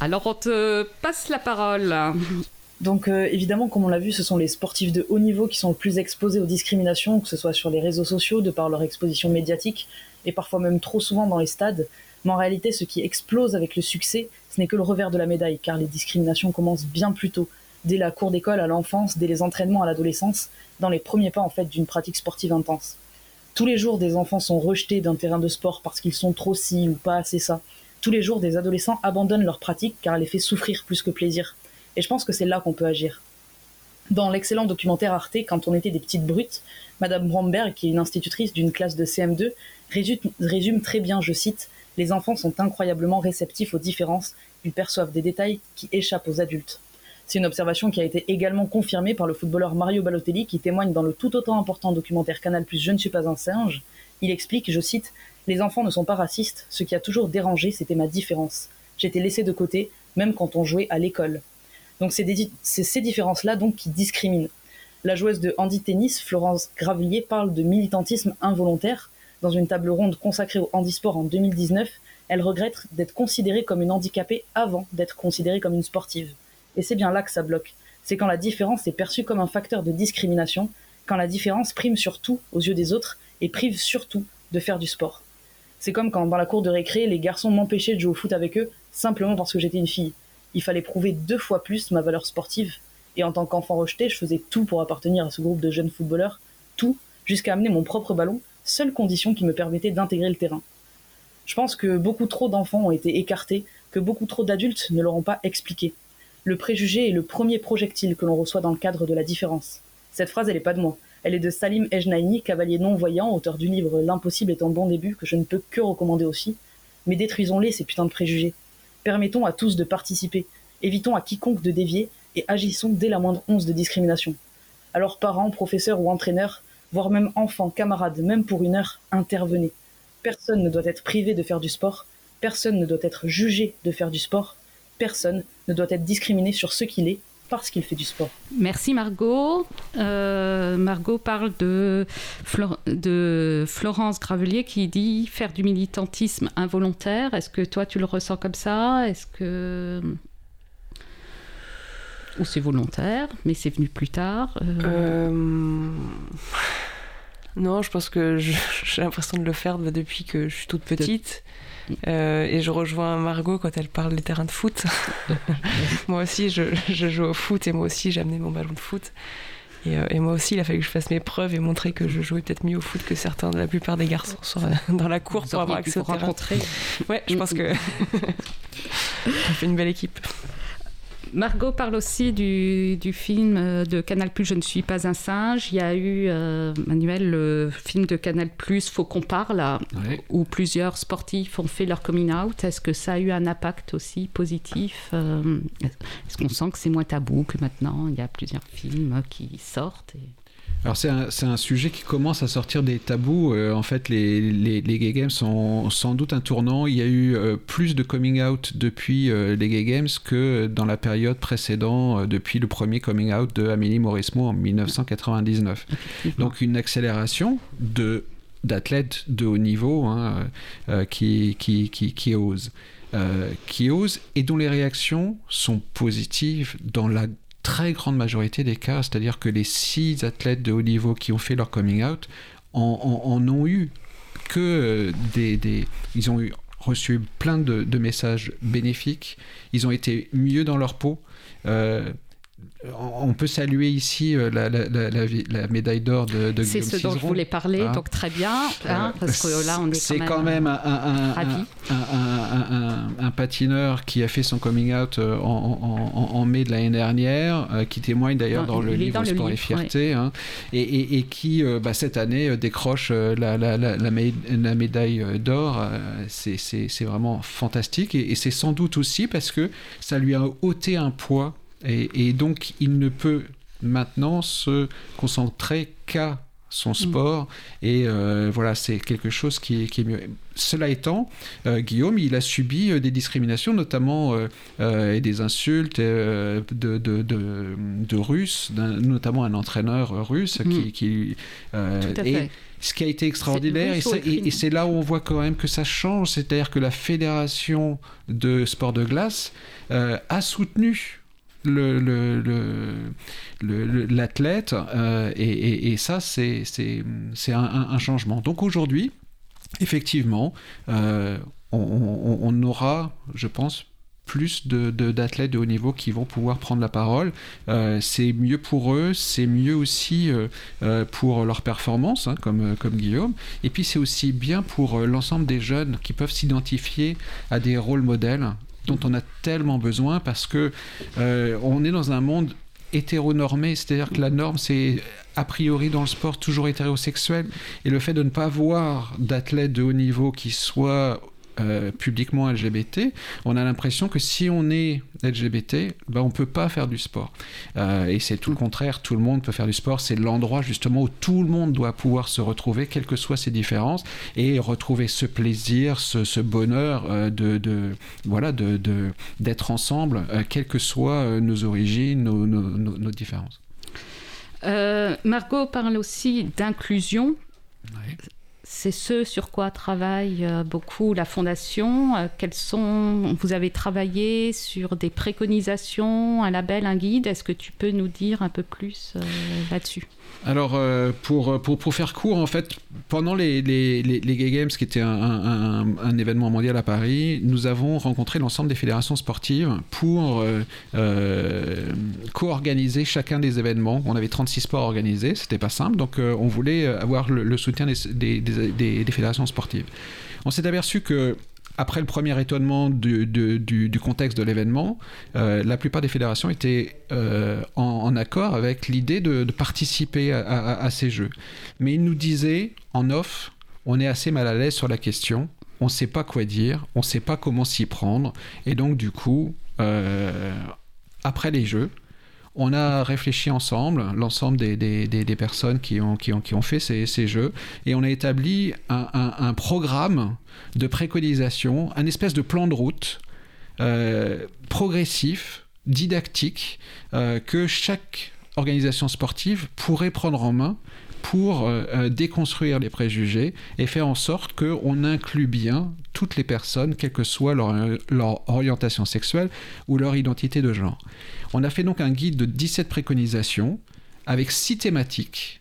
Alors, on te passe la parole. Donc euh, évidemment, comme on l'a vu, ce sont les sportifs de haut niveau qui sont le plus exposés aux discriminations, que ce soit sur les réseaux sociaux, de par leur exposition médiatique, et parfois même trop souvent dans les stades. Mais en réalité, ce qui explose avec le succès, ce n'est que le revers de la médaille, car les discriminations commencent bien plus tôt, dès la cour d'école à l'enfance, dès les entraînements à l'adolescence, dans les premiers pas en fait d'une pratique sportive intense. Tous les jours, des enfants sont rejetés d'un terrain de sport parce qu'ils sont trop ci ou pas assez ça. Tous les jours, des adolescents abandonnent leur pratique car elle les fait souffrir plus que plaisir. Et je pense que c'est là qu'on peut agir. Dans l'excellent documentaire Arte, Quand on était des petites brutes, Madame Bromberg, qui est une institutrice d'une classe de CM2, résume, résume très bien, je cite, Les enfants sont incroyablement réceptifs aux différences, ils perçoivent des détails qui échappent aux adultes. C'est une observation qui a été également confirmée par le footballeur Mario Balotelli, qui témoigne dans le tout autant important documentaire Canal Plus Je ne suis pas un singe. Il explique, je cite, Les enfants ne sont pas racistes, ce qui a toujours dérangé, c'était ma différence. J'étais laissé de côté, même quand on jouait à l'école. Donc c'est ces différences-là donc qui discriminent. La joueuse de handi-tennis, Florence Gravillier, parle de militantisme involontaire. Dans une table ronde consacrée au handisport en 2019, elle regrette d'être considérée comme une handicapée avant d'être considérée comme une sportive. Et c'est bien là que ça bloque. C'est quand la différence est perçue comme un facteur de discrimination, quand la différence prime surtout aux yeux des autres et prive surtout de faire du sport. C'est comme quand dans la cour de récré, les garçons m'empêchaient de jouer au foot avec eux simplement parce que j'étais une fille. Il fallait prouver deux fois plus ma valeur sportive. Et en tant qu'enfant rejeté, je faisais tout pour appartenir à ce groupe de jeunes footballeurs, tout, jusqu'à amener mon propre ballon, seule condition qui me permettait d'intégrer le terrain. Je pense que beaucoup trop d'enfants ont été écartés, que beaucoup trop d'adultes ne leur ont pas expliqué. Le préjugé est le premier projectile que l'on reçoit dans le cadre de la différence. Cette phrase, elle n'est pas de moi. Elle est de Salim Ejnaini, cavalier non-voyant, auteur du livre L'impossible est un bon début, que je ne peux que recommander aussi. Mais détruisons-les, ces putains de préjugés. Permettons à tous de participer. Évitons à quiconque de dévier et agissons dès la moindre once de discrimination. Alors parents, professeurs ou entraîneurs, voire même enfants, camarades, même pour une heure, intervenez. Personne ne doit être privé de faire du sport, personne ne doit être jugé de faire du sport, personne ne doit être discriminé sur ce qu'il est parce qu'il fait du sport. Merci Margot. Euh, Margot parle de, Flor- de Florence Gravelier qui dit faire du militantisme involontaire. Est-ce que toi tu le ressens comme ça? Est-ce que ou c'est volontaire, mais c'est venu plus tard Euh, Euh, Non, je pense que j'ai l'impression de le faire depuis que je suis toute petite. Euh, et je rejoins Margot quand elle parle des terrains de foot. moi aussi, je, je joue au foot et moi aussi, j'ai amené mon ballon de foot. Et, euh, et moi aussi, il a fallu que je fasse mes preuves et montrer que je jouais peut-être mieux au foot que certains, la plupart des garçons sur- dans la cour vous pour avoir accès au terrain. rencontrer. Ouais, je pense que on fait une belle équipe. Margot parle aussi du, du film euh, de Canal Je ne suis pas un singe. Il y a eu, euh, Manuel, le film de Canal Faut qu'on parle, Ouais. où plusieurs sportifs ont fait leur coming out. Est-ce que ça a eu un impact aussi positif euh, Est-ce qu'on sent que c'est moins tabou que maintenant? Il y a plusieurs films qui sortent. et- Alors c'est un, sujet qui commence à sortir des tabous. Euh, en fait, les, les, les Gay Games sont sans doute un tournant. Il y a eu euh, plus de coming out depuis euh, les Gay Games que dans la période précédente, depuis le premier coming out de Amélie Mauresmo en 1999. Donc une accélération de d'athlètes de haut niveau hein, qui, qui, qui, qui osent. Qui osent et dont les réactions sont positives dans la très grande majorité des cas, c'est-à-dire que les six athlètes de haut niveau qui ont fait leur coming out en, en- ont eu que euh, des, des- Ils ont eu, reçu plein de, de messages bénéfiques, ils ont été mieux dans leur peau. euh, on peut saluer ici euh, la, la, la, la médaille d'or de, de C'est ce dont je voulais parler, hein donc très bien, hein, parce que là on est C'est quand même, un, un, un, un, patineur qui a fait son coming out en, en, en mai de l'année dernière, qui témoigne d'ailleurs dans, le livre Sport et Fierté, hein, et, et, et, qui bah, cette année décroche la, médaille d'or. c'est vraiment fantastique, et, et c'est sans doute aussi parce que ça lui a ôté un poids et, donc, il ne peut maintenant se concentrer qu'à son mm. sport. Et euh, voilà c'est quelque chose qui est, qui est, mieux. Cela étant euh, Guillaume il a subi euh, des discriminations notamment et des insultes de, de, de, de Russes notamment un entraîneur russe qui, mm. qui et ce qui a été extraordinaire et c'est là où on voit quand même que ça change. C'est-à-dire que la fédération de sport de glace a soutenu l'athlète le, euh, et, ça c'est un, changement donc aujourd'hui effectivement euh, on, aura je pense plus d'athlètes de, de, haut niveau qui vont pouvoir prendre la parole. Euh, c'est mieux pour eux, c'est mieux aussi pour leur performance, hein, comme, comme Guillaume. Et puis c'est aussi bien pour l'ensemble des jeunes qui peuvent s'identifier à des rôles modèles dont on a tellement besoin parce que euh, on est dans un monde hétéronormé, c'est-à-dire que la norme c'est a priori dans le sport toujours hétérosexuel. Et le fait de ne pas voir d'athlètes de haut niveau qui soient euh, publiquement LGBT, on a l'impression que si on est LGBT, ben, on ne peut pas faire du sport. Euh, et c'est tout le contraire, tout le monde peut faire du sport. C'est l'endroit justement où tout le monde doit pouvoir se retrouver, quelles que soient ses différences, et retrouver ce plaisir, ce, bonheur euh, de, de, voilà, de, d'être ensemble, quelles que soient nos origines, nos, nos, différences. Margot parle aussi d'inclusion. C'est ce sur quoi travaille euh, beaucoup la Fondation. Euh, quels sont, vous avez travaillé sur des préconisations, un label, un guide. Est-ce que tu peux nous dire un peu plus euh, là-dessus? Alors, euh, pour, pour, pour, faire court, en fait, pendant les, les, les, Gay Games, qui était un, un, événement mondial à Paris, nous avons rencontré l'ensemble des fédérations sportives pour euh, euh, co-organiser chacun des événements. On avait 36 sports organisés, c'était pas simple, donc on voulait avoir le, soutien des, des, des fédérations sportives. On s'est aperçu que après le premier étonnement du, du, contexte de l'événement, euh, la plupart des fédérations étaient euh, en, accord avec l'idée de, participer à, ces jeux. Mais ils nous disaient en off, on est assez mal à l'aise sur la question, on ne sait pas quoi dire, on ne sait pas comment s'y prendre, et donc du coup, euh, après les jeux, on a réfléchi ensemble, l'ensemble des, des, personnes qui ont, qui ont, qui ont fait ces, ces, jeux, et on a établi un, un, programme de préconisation, un espèce de plan de route euh, progressif, didactique, euh, que chaque organisation sportive pourrait prendre en main pour euh, euh, déconstruire les préjugés et faire en sorte qu'on inclut bien toutes les personnes, quelle que soit leur, leur, orientation sexuelle ou leur identité de genre. On a fait donc un guide de 17 préconisations avec 6 thématiques.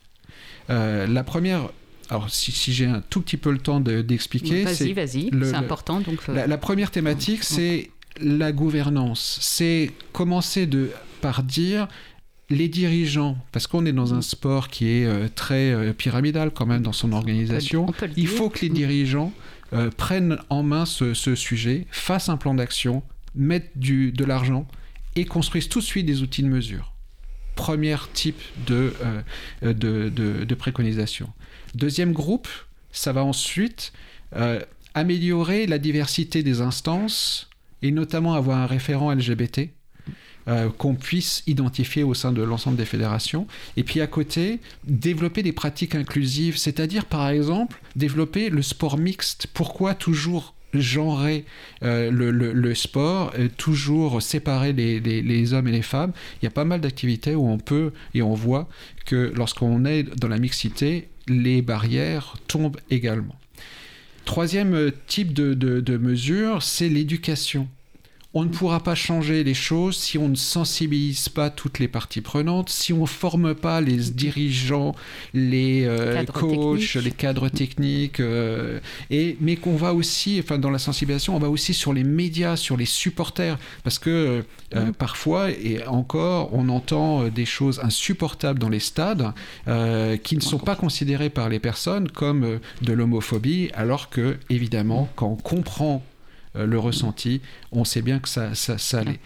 Euh, la première, alors si, si j'ai un tout petit peu le temps d'expliquer... vas-y, vas-y, c'est important. Donc, la, la, première thématique, c'est la gouvernance. C'est commencer de, par dire les dirigeants, parce qu'on est dans un sport qui est euh, très euh, pyramidal quand même dans son organisation, il faut que les dirigeants euh, prennent en main ce, sujet, fassent un plan d'action, mettent du, de l'argent et construisent tout de suite des outils de mesure. Premier type de, de, de, préconisation. Deuxième groupe, ça va ensuite améliorer la diversité des instances et notamment avoir un référent LGBT euh, qu'on puisse identifier au sein de l'ensemble des fédérations. Et puis à côté, développer des pratiques inclusives, c'est-à-dire par exemple développer le sport mixte. Pourquoi toujours genrer euh, le, sport, toujours séparer les, hommes et les femmes? Il y a pas mal d'activités où on peut et on voit que lorsqu'on est dans la mixité, les barrières tombent également. Troisième type de, de mesure, c'est l'éducation on ne pourra pas changer les choses si on ne sensibilise pas toutes les parties prenantes, si on ne forme pas les dirigeants, les euh, coachs, les cadres techniques, euh, et, mais qu'on va aussi, enfin dans la sensibilisation, on va aussi sur les médias, sur les supporters, parce que euh, mmh. parfois, et encore, on entend des choses insupportables dans les stades qui ne sont pas considérées par les personnes comme de l'homophobie, alors que, évidemment, quand on comprend euh, le ressenti, on sait bien que ça, ça, ça l'est.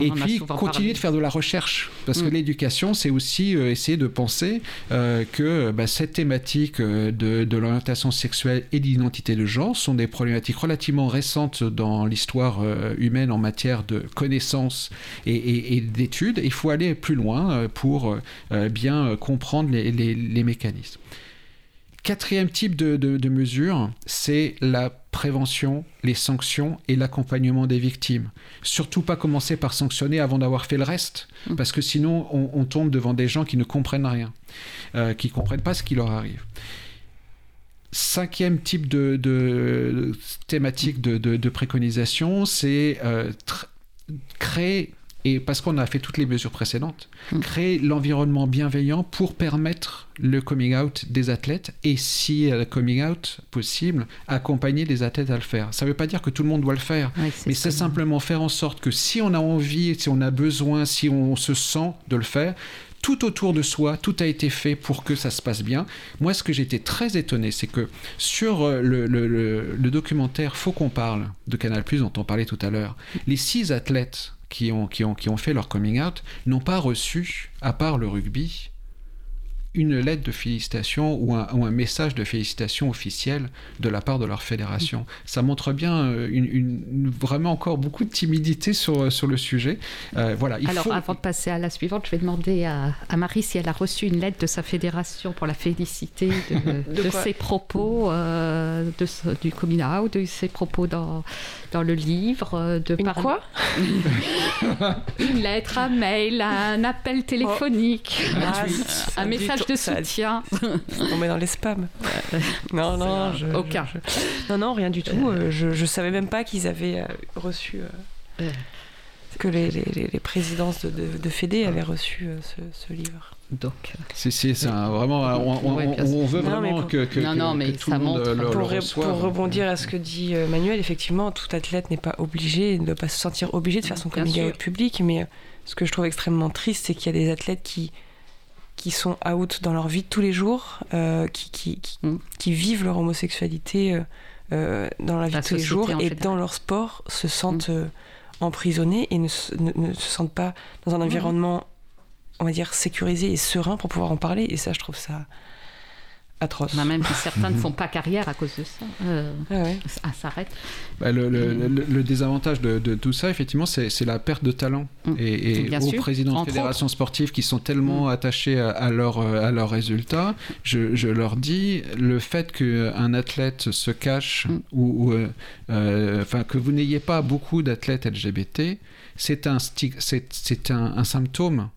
Et puis, continuer de faire de la recherche, parce que mm. l'éducation, c'est aussi euh, essayer de penser euh, que bah, cette thématique de, l'orientation sexuelle et d'identité de genre sont des problématiques relativement récentes dans l'histoire humaine en matière de connaissances et, d'études. Il faut aller plus loin pour bien comprendre les mécanismes. Quatrième type de, de, mesure, c'est la prévention, les sanctions et l'accompagnement des victimes. Surtout pas commencer par sanctionner avant d'avoir fait le reste, mmh. parce que sinon on, tombe devant des gens qui ne comprennent rien, euh, qui ne comprennent pas ce qui leur arrive. Cinquième type de, thématique de, préconisation, c'est euh, créer et parce qu'on a fait toutes les mesures précédentes, hmm. créer l'environnement bienveillant pour permettre le coming out des athlètes et si le coming out possible, accompagner les athlètes à le faire. Ça ne veut pas dire que tout le monde doit le faire, mais c'est simplement faire en sorte que si on a envie, si on a besoin, si on se sent de le faire, tout autour de soi, tout a été fait pour que ça se passe bien. Moi, ce que j'étais très étonné, c'est que sur euh, le, le documentaire Faut qu'on parle de Canal+, dont on parlait tout à l'heure, les six athlètes qui ont, qui ont, qui ont fait leur coming out n'ont pas reçu, à part le rugby, une lettre de félicitations ou un, ou un, message de félicitations officiel de la part de leur fédération. Ça montre bien euh, une, vraiment encore beaucoup de timidité sur, euh, sur le sujet. Euh, voilà, il Alors, avant de passer à la suivante, je vais demander à, à, Marie si elle a reçu une lettre de sa fédération pour la féliciter de, de, ses propos de, du coming out, de ses propos dans, dans le livre. De une quoi Une lettre, un mail, un appel téléphonique, ah, un message de soutien. On met dans les spams. non, non, aucun. non, non, rien du tout. Euh, je, je savais même pas qu'ils avaient euh, reçu. Euh, que les, les, les, présidences de, de, de Fédé avaient reçu ce, ce livre. Donc, c'est c'est vraiment on, on, veut vraiment que, que, non, non, mais tout le monde le, pour, le pour, rebondir à ce que dit Manuel, effectivement, tout athlète n'est pas obligé, ne doit pas se sentir obligé de faire son coming out public, mais ce que je trouve extrêmement triste, c'est qu'il y a des athlètes qui qui sont out dans leur vie de tous les jours, euh, qui, qui, mm. qui, vivent leur homosexualité euh, euh, dans la vie de tous les jours et dans leur sport se sentent mm. emprisonnés et ne, ne, se sentent pas dans un mm. environnement, on va dire, sécurisé et serein pour pouvoir en parler. Et ça, je trouve ça atroce. Bah, même si certains ne font pas carrière à cause de ça. Euh, ah Ça s'arrête. Bah, le, le, le, désavantage de, de, tout ça, effectivement, c'est la perte de talent. Mm. Et, et aux présidents de fédérations sportives qui sont tellement mm. attachés à, à leurs à leurs résultats, je, je, leur dis, le fait qu'un athlète se cache mm. ou, euh, euh, enfin, que vous n'ayez pas beaucoup d'athlètes LGBT, c'est un, c'est un, un symptôme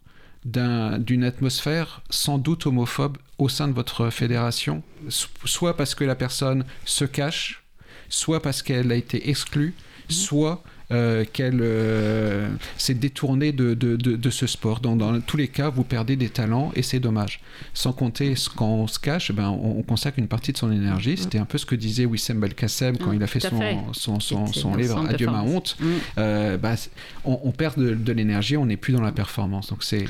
d'une atmosphère sans doute homophobe au sein de votre fédération, soit parce que la personne se cache, soit parce qu'elle a été exclue, mmh. soit qu'elle euh, s'est détournée de, de, de, ce sport. Dans, dans, tous les cas, vous perdez des talents et c'est dommage. Sans compter, quand on se cache, ben, on, consacre une partie de son énergie. C'était un peu ce que disait Wissem Belkacem quand il a fait son, son, son, livre Adieu ma honte. Mm. Euh, bah, on, perd de, l'énergie, on n'est plus dans la performance. Donc c'est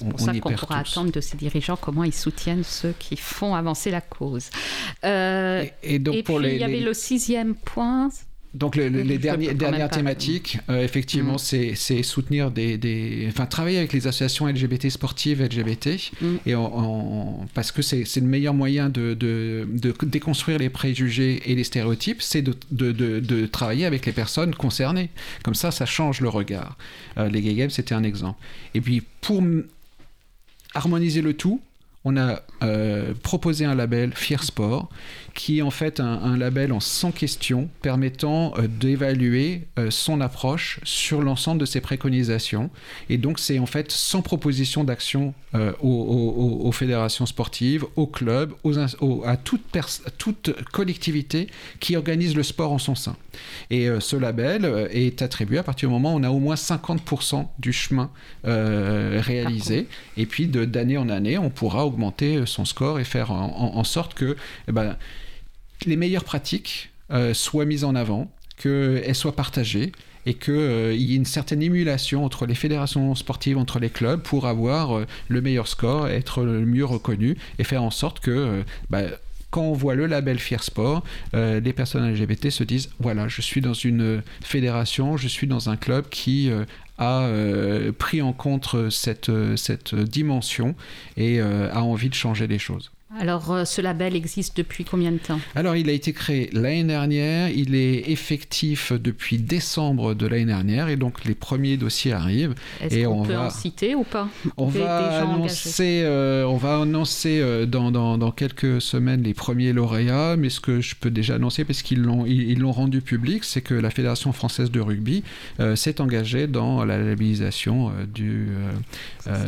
on, pour ça qu'on pourra attendre de ces dirigeants comment ils soutiennent ceux qui font avancer la cause. et, donc pour puis, les, il y avait le sixième point, donc les, dernières thématiques, euh, effectivement, mm. c'est soutenir des, enfin travailler avec les associations LGBT sportives LGBT, mm. et parce que c'est le meilleur moyen de, déconstruire les préjugés et les stéréotypes, c'est de, travailler avec les personnes concernées. Comme ça, ça change le regard. Euh, les Gay Games, c'était un exemple. Et puis pour harmoniser le tout, on a euh, proposé un label Fier Sport, qui est en fait un, label en 100 questions permettant euh, d'évaluer euh, son approche sur l'ensemble de ses préconisations. Et donc, c'est en fait 100 propositions d'action aux, fédérations sportives, aux clubs, à toute, toute, collectivité qui organise le sport en son sein. Et ce label est attribué à partir du moment où on a au moins 50% du chemin réalisé. Et puis, d'année en année, on pourra augmenter son score et faire en, sorte que eh ben, les meilleures pratiques euh, soient mises en avant, qu'elles soient partagées et qu'il euh, y ait une certaine émulation entre les fédérations sportives, entre les clubs, pour avoir euh, le meilleur score, être le mieux reconnu et faire en sorte que bah, quand on voit le label Fier Sport, les personnes LGBT se disent voilà, je suis dans une fédération, je suis dans un club qui a pris en compte cette, dimension et a envie de changer les choses. Alors, euh, ce label existe depuis combien de temps? Alors, il a été créé l'année dernière. Il est effectif depuis décembre de l'année dernière. Et donc, les premiers dossiers arrivent. Est-ce qu'on peut en citer ou pas? On va, annoncer, euh, on va annoncer euh, dans, dans, dans, quelques semaines les premiers lauréats. Mais ce que je peux déjà annoncer, parce qu'ils l'ont ils, l'ont rendu public, c'est que la Fédération française de rugby s'est engagée dans la labellisation du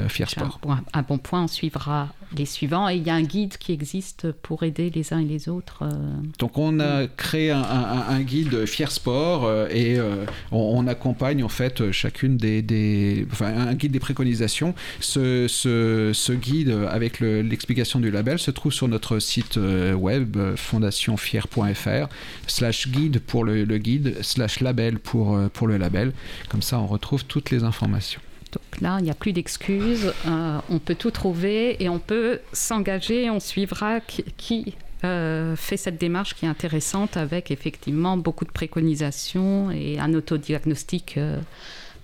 Fier Sport. Un bon point, on suivra les suivants. Et il y a un guide qui existe pour aider les uns et les autres. Euh. Donc on a créé un, guide Fier Sport euh, et euh, on, accompagne en fait chacune des, enfin, un guide des préconisations. Ce, guide avec l'explication du label se trouve sur notre site web fondationfier.fr slash guide pour le, le, guide slash label pour, pour le label. Comme ça on retrouve toutes les informations. Donc là, il n'y a plus d'excuses. Euh, on peut tout trouver et on peut s'engager. On suivra qui, euh, fait cette démarche qui est intéressante avec effectivement beaucoup de préconisations et un autodiagnostic. Euh,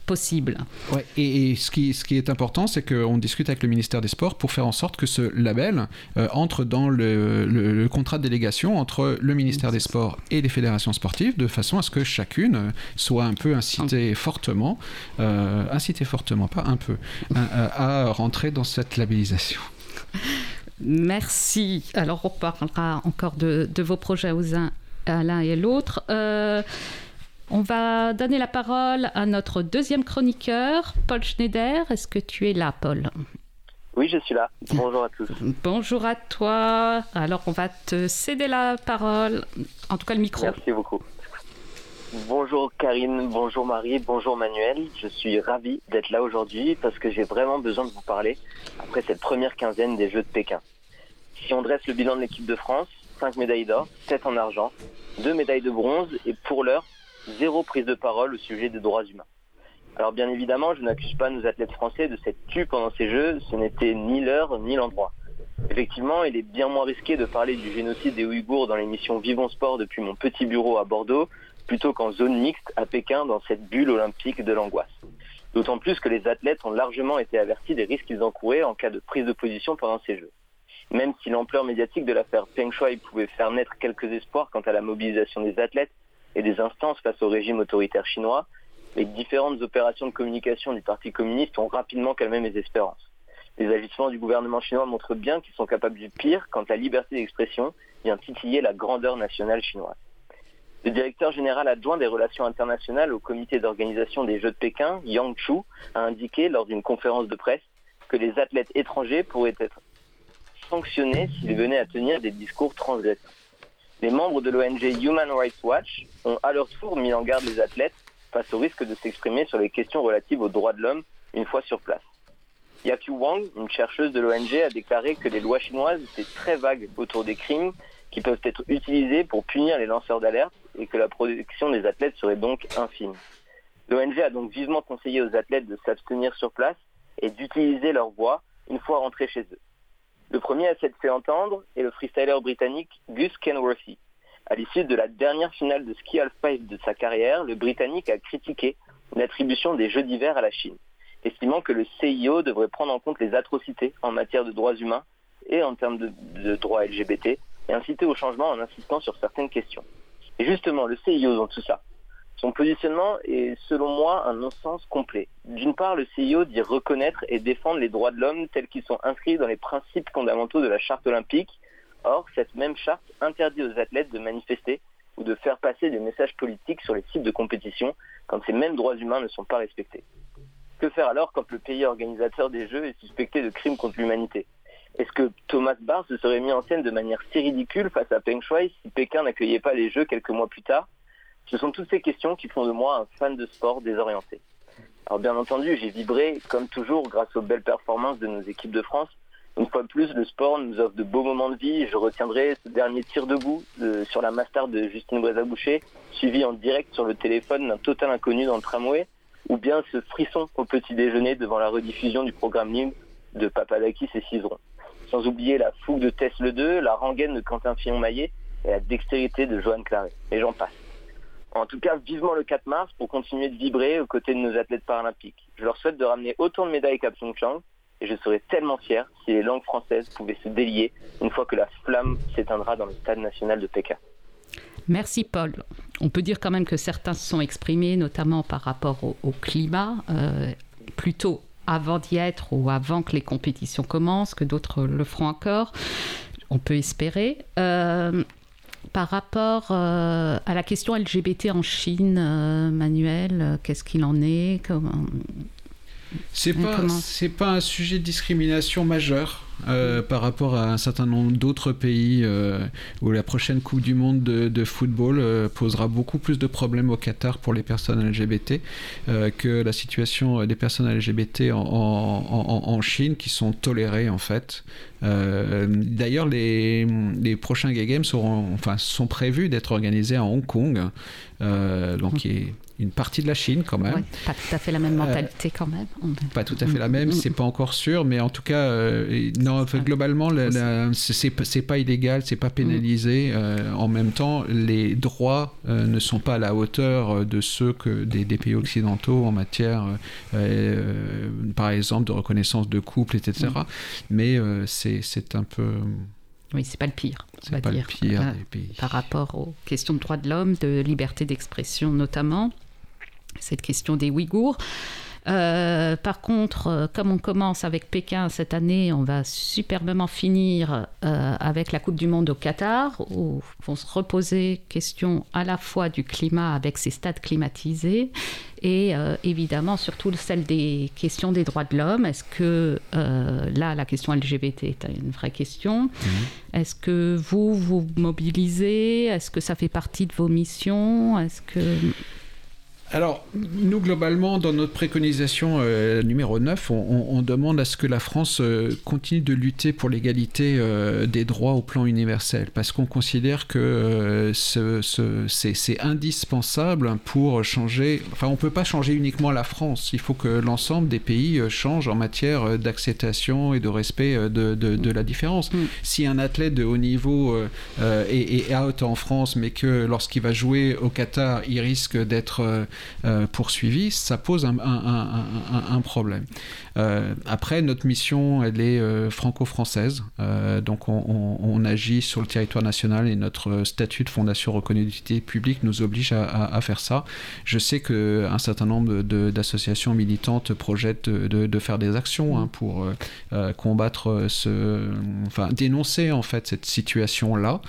possible. Ouais, et, ce, qui, ce qui est important, c'est qu'on discute avec le ministère des Sports pour faire en sorte que ce label euh, entre dans le, contrat de délégation entre le ministère des Sports et les fédérations sportives, de façon à ce que chacune soit un peu incitée fortement, euh, incitée fortement, pas un peu, à, rentrer dans cette labellisation. Merci. Alors on parlera encore de, de vos projets aux uns, à l'un et à l'autre. Euh, on va donner la parole à notre deuxième chroniqueur, Paul Schneider. Est-ce que tu es là, Paul? Oui, je suis là. Bonjour à tous. Bonjour à toi. Alors, on va te céder la parole, en tout cas le micro. Merci beaucoup. Bonjour Karine, bonjour Marie, bonjour Manuel. Je suis ravi d'être là aujourd'hui parce que j'ai vraiment besoin de vous parler après cette première quinzaine des Jeux de Pékin. Si on dresse le bilan de l'équipe de France, 5 médailles d'or, 7 en argent, 2 médailles de bronze et pour l'heure, zéro prise de parole au sujet des droits humains. Alors bien évidemment, je n'accuse pas nos athlètes français de s'être tus pendant ces Jeux, ce n'était ni l'heure ni l'endroit. Effectivement, il est bien moins risqué de parler du génocide des Ouïghours dans l'émission Vivons Sport depuis mon petit bureau à Bordeaux, plutôt qu'en zone mixte à Pékin dans cette bulle olympique de l'angoisse. D'autant plus que les athlètes ont largement été avertis des risques qu'ils encouraient en cas de prise de position pendant ces Jeux. Même si l'ampleur médiatique de l'affaire Peng Shuai pouvait faire naître quelques espoirs quant à la mobilisation des athlètes, et des instances face au régime autoritaire chinois, les différentes opérations de communication du Parti communiste ont rapidement calmé mes espérances. Les agissements du gouvernement chinois montrent bien qu'ils sont capables du pire quand la liberté d'expression vient titiller la grandeur nationale chinoise. Le directeur général adjoint des relations internationales au comité d'organisation des Jeux de Pékin, Yang Chu, a indiqué lors d'une conférence de presse que les athlètes étrangers pourraient être sanctionnés s'ils venaient à tenir des discours transgressants. Les membres de l'ONG Human Rights Watch ont à leur tour mis en garde les athlètes face au risque de s'exprimer sur les questions relatives aux droits de l'homme une fois sur place. Yaku Wang, une chercheuse de l'ONG, a déclaré que les lois chinoises étaient très vagues autour des crimes qui peuvent être utilisés pour punir les lanceurs d'alerte et que la protection des athlètes serait donc infime. L'ONG a donc vivement conseillé aux athlètes de s'abstenir sur place et d'utiliser leur voix une fois rentrés chez eux. Le premier à s'être fait entendre est le freestyler britannique Gus Kenworthy. À l'issue de la dernière finale de ski halfpipe de sa carrière, le Britannique a critiqué l'attribution des Jeux d'hiver à la Chine, estimant que le CIO devrait prendre en compte les atrocités en matière de droits humains et en termes de, droits LGBT et inciter au changement en insistant sur certaines questions. Et justement, le CIO dans tout ça, Son positionnement est selon moi un non-sens complet. D'une part, le CIO dit reconnaître et défendre les droits de l'homme tels qu'ils sont inscrits dans les principes fondamentaux de la charte olympique. Or, cette même charte interdit aux athlètes de manifester ou de faire passer des messages politiques sur les sites de compétition quand ces mêmes droits humains ne sont pas respectés. Que faire alors quand le pays organisateur des Jeux est suspecté de crimes contre l'humanité? Est-ce que Thomas Barr se serait mis en scène de manière si ridicule face à Peng Shuai si Pékin n'accueillait pas les Jeux quelques mois plus tard? Ce sont toutes ces questions qui font de moi un fan de sport désorienté. Alors bien entendu, j'ai vibré, comme toujours, grâce aux belles performances de nos équipes de France. Une fois de plus, le sport nous offre de beaux moments de vie. Je retiendrai ce dernier tir debout de, sur la master de Justine Breza-Boucher, suivi en direct sur le téléphone d'un total inconnu dans le tramway, ou bien ce frisson au petit déjeuner devant la rediffusion du programme libre de Papadakis et Cizeron. Sans oublier la fougue de Tess Le 2, la rengaine de Quentin Fillon-Maillet et la dextérité de Johan Claret. Et j'en passe. En tout cas, vivement le 4 mars pour continuer de vibrer aux côtés de nos athlètes paralympiques. Je leur souhaite de ramener autant de médailles qu'à Pyeongchang et je serais tellement fier si les langues françaises pouvaient se délier une fois que la flamme s'éteindra dans le stade national de Pékin. Merci Paul. On peut dire quand même que certains se sont exprimés, notamment par rapport au, climat, euh, plutôt avant d'y être ou avant que les compétitions commencent, que d'autres le feront encore. On peut espérer. Euh, par rapport euh, à la question LGBT en Chine, euh, Manuel, euh, qu'est-ce qu'il en est Comment... C'est pas, c'est pas un sujet de discrimination majeur. Euh, par rapport à un certain nombre d'autres pays euh, où la prochaine Coupe du Monde de, de football euh, posera beaucoup plus de problèmes au Qatar pour les personnes LGBT que la situation des personnes LGBT en, en, en, en, Chine qui sont tolérées en fait. D'ailleurs, les, les, prochains Gay Games seront, enfin, sont prévus d'être organisés à Hong Kong, donc qui est une partie de la Chine quand même. Ouais, pas tout à fait la même mentalité euh, quand même. Pas tout à fait la même, c'est pas encore sûr, mais en tout cas, euh, non, en fait, globalement, c'est pas illégal, c'est pas pénalisé. Euh, en même temps, les droits euh, ne sont pas à la hauteur de ceux que des, des pays occidentaux en matière, par exemple, de reconnaissance de couple, etc. Mm. Mais c'est un peu. Oui, c'est pas le pire. C'est pas dire. le pire des pays. Par rapport aux questions de droits de l'homme, de liberté d'expression notamment cette question des Ouïghours. Euh, par contre, euh, comme on commence avec Pékin cette année, on va superbement finir euh, avec la Coupe du Monde au Qatar, où vont se reposer question à la fois du climat avec ses stades climatisés et euh, évidemment surtout celle des questions des droits de l'homme. Est-ce que là, la question LGBT est une vraie question mmh. Est-ce que vous vous mobilisez? Est-ce que ça fait partie de vos missions? Est-ce que alors, nous, globalement, dans notre préconisation euh, numéro 9, on, on, demande à ce que la France euh, continue de lutter pour l'égalité euh, des droits au plan universel, parce qu'on considère que ce, ce, c'est indispensable pour changer... Enfin, on ne peut pas changer uniquement la France, il faut que l'ensemble des pays changent en matière d'acceptation et de respect de, de, de la différence. Mm. Si un athlète de haut niveau est, est out en France, mais que lorsqu'il va jouer au Qatar, il risque d'être poursuivi, ça pose un, un problème. Euh, après, notre mission, elle est euh, franco-française, euh, donc on, agit sur le territoire national et notre statut de fondation reconnue d'utilité publique nous oblige à, faire ça. Je sais qu'un certain nombre d'associations militantes projettent de, faire des actions hein, pour combattre ce, enfin dénoncer en fait cette situation-là.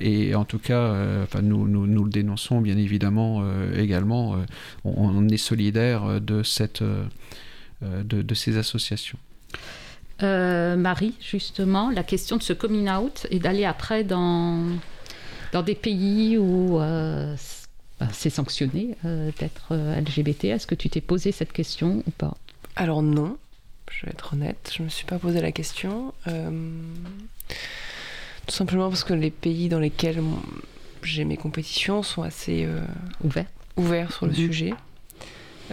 et en tout cas, enfin nous, nous, nous, le dénonçons bien évidemment également. On, on, est solidaire de cette de, de, ces associations. Euh, Marie, justement, la question de ce coming out et d'aller après dans, dans des pays où euh, c'est sanctionné euh, d'être LGBT. Est-ce que tu t'es posé cette question ou pas? Alors non, je vais être honnête, je ne me suis pas posé la question. Euh, tout simplement parce que les pays dans lesquels j'ai mes compétitions sont assez ouverts ouverts sur le mmh. sujet.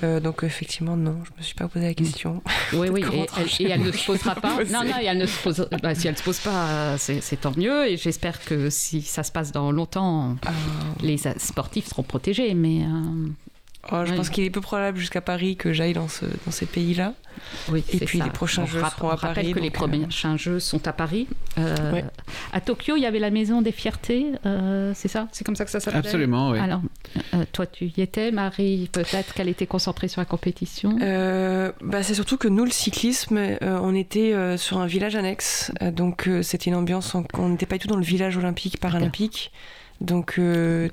Euh, donc effectivement, non, je me suis pas posé la question. Oui, oui, et elle, et elle, ne se posera pas. non, non, elle ne se pose, bah, si elle ne se pose pas, c'est tant mieux. Et j'espère que si ça se passe dans longtemps, euh... les sportifs seront protégés. Mais euh... oh, je oui. pense qu'il est peu probable jusqu'à Paris que j'aille dans, ce, dans ces pays-là. Oui, et puis ça. les prochains on jeux seront à on rappelle Paris. que les prochains jeux sont à Paris. Ouais. À Tokyo, il y avait la Maison des Fiertés, euh, c'est ça? C'est comme ça que ça s'appelle Absolument, oui. Alors, Euh, toi, tu y étais, Marie Peut-être qu'elle était concentrée sur la compétition euh, bah, C'est surtout que nous, le cyclisme, euh, on était sur un village annexe. donc, c'était une ambiance. On n'était pas du tout dans le village olympique, paralympique. Donc,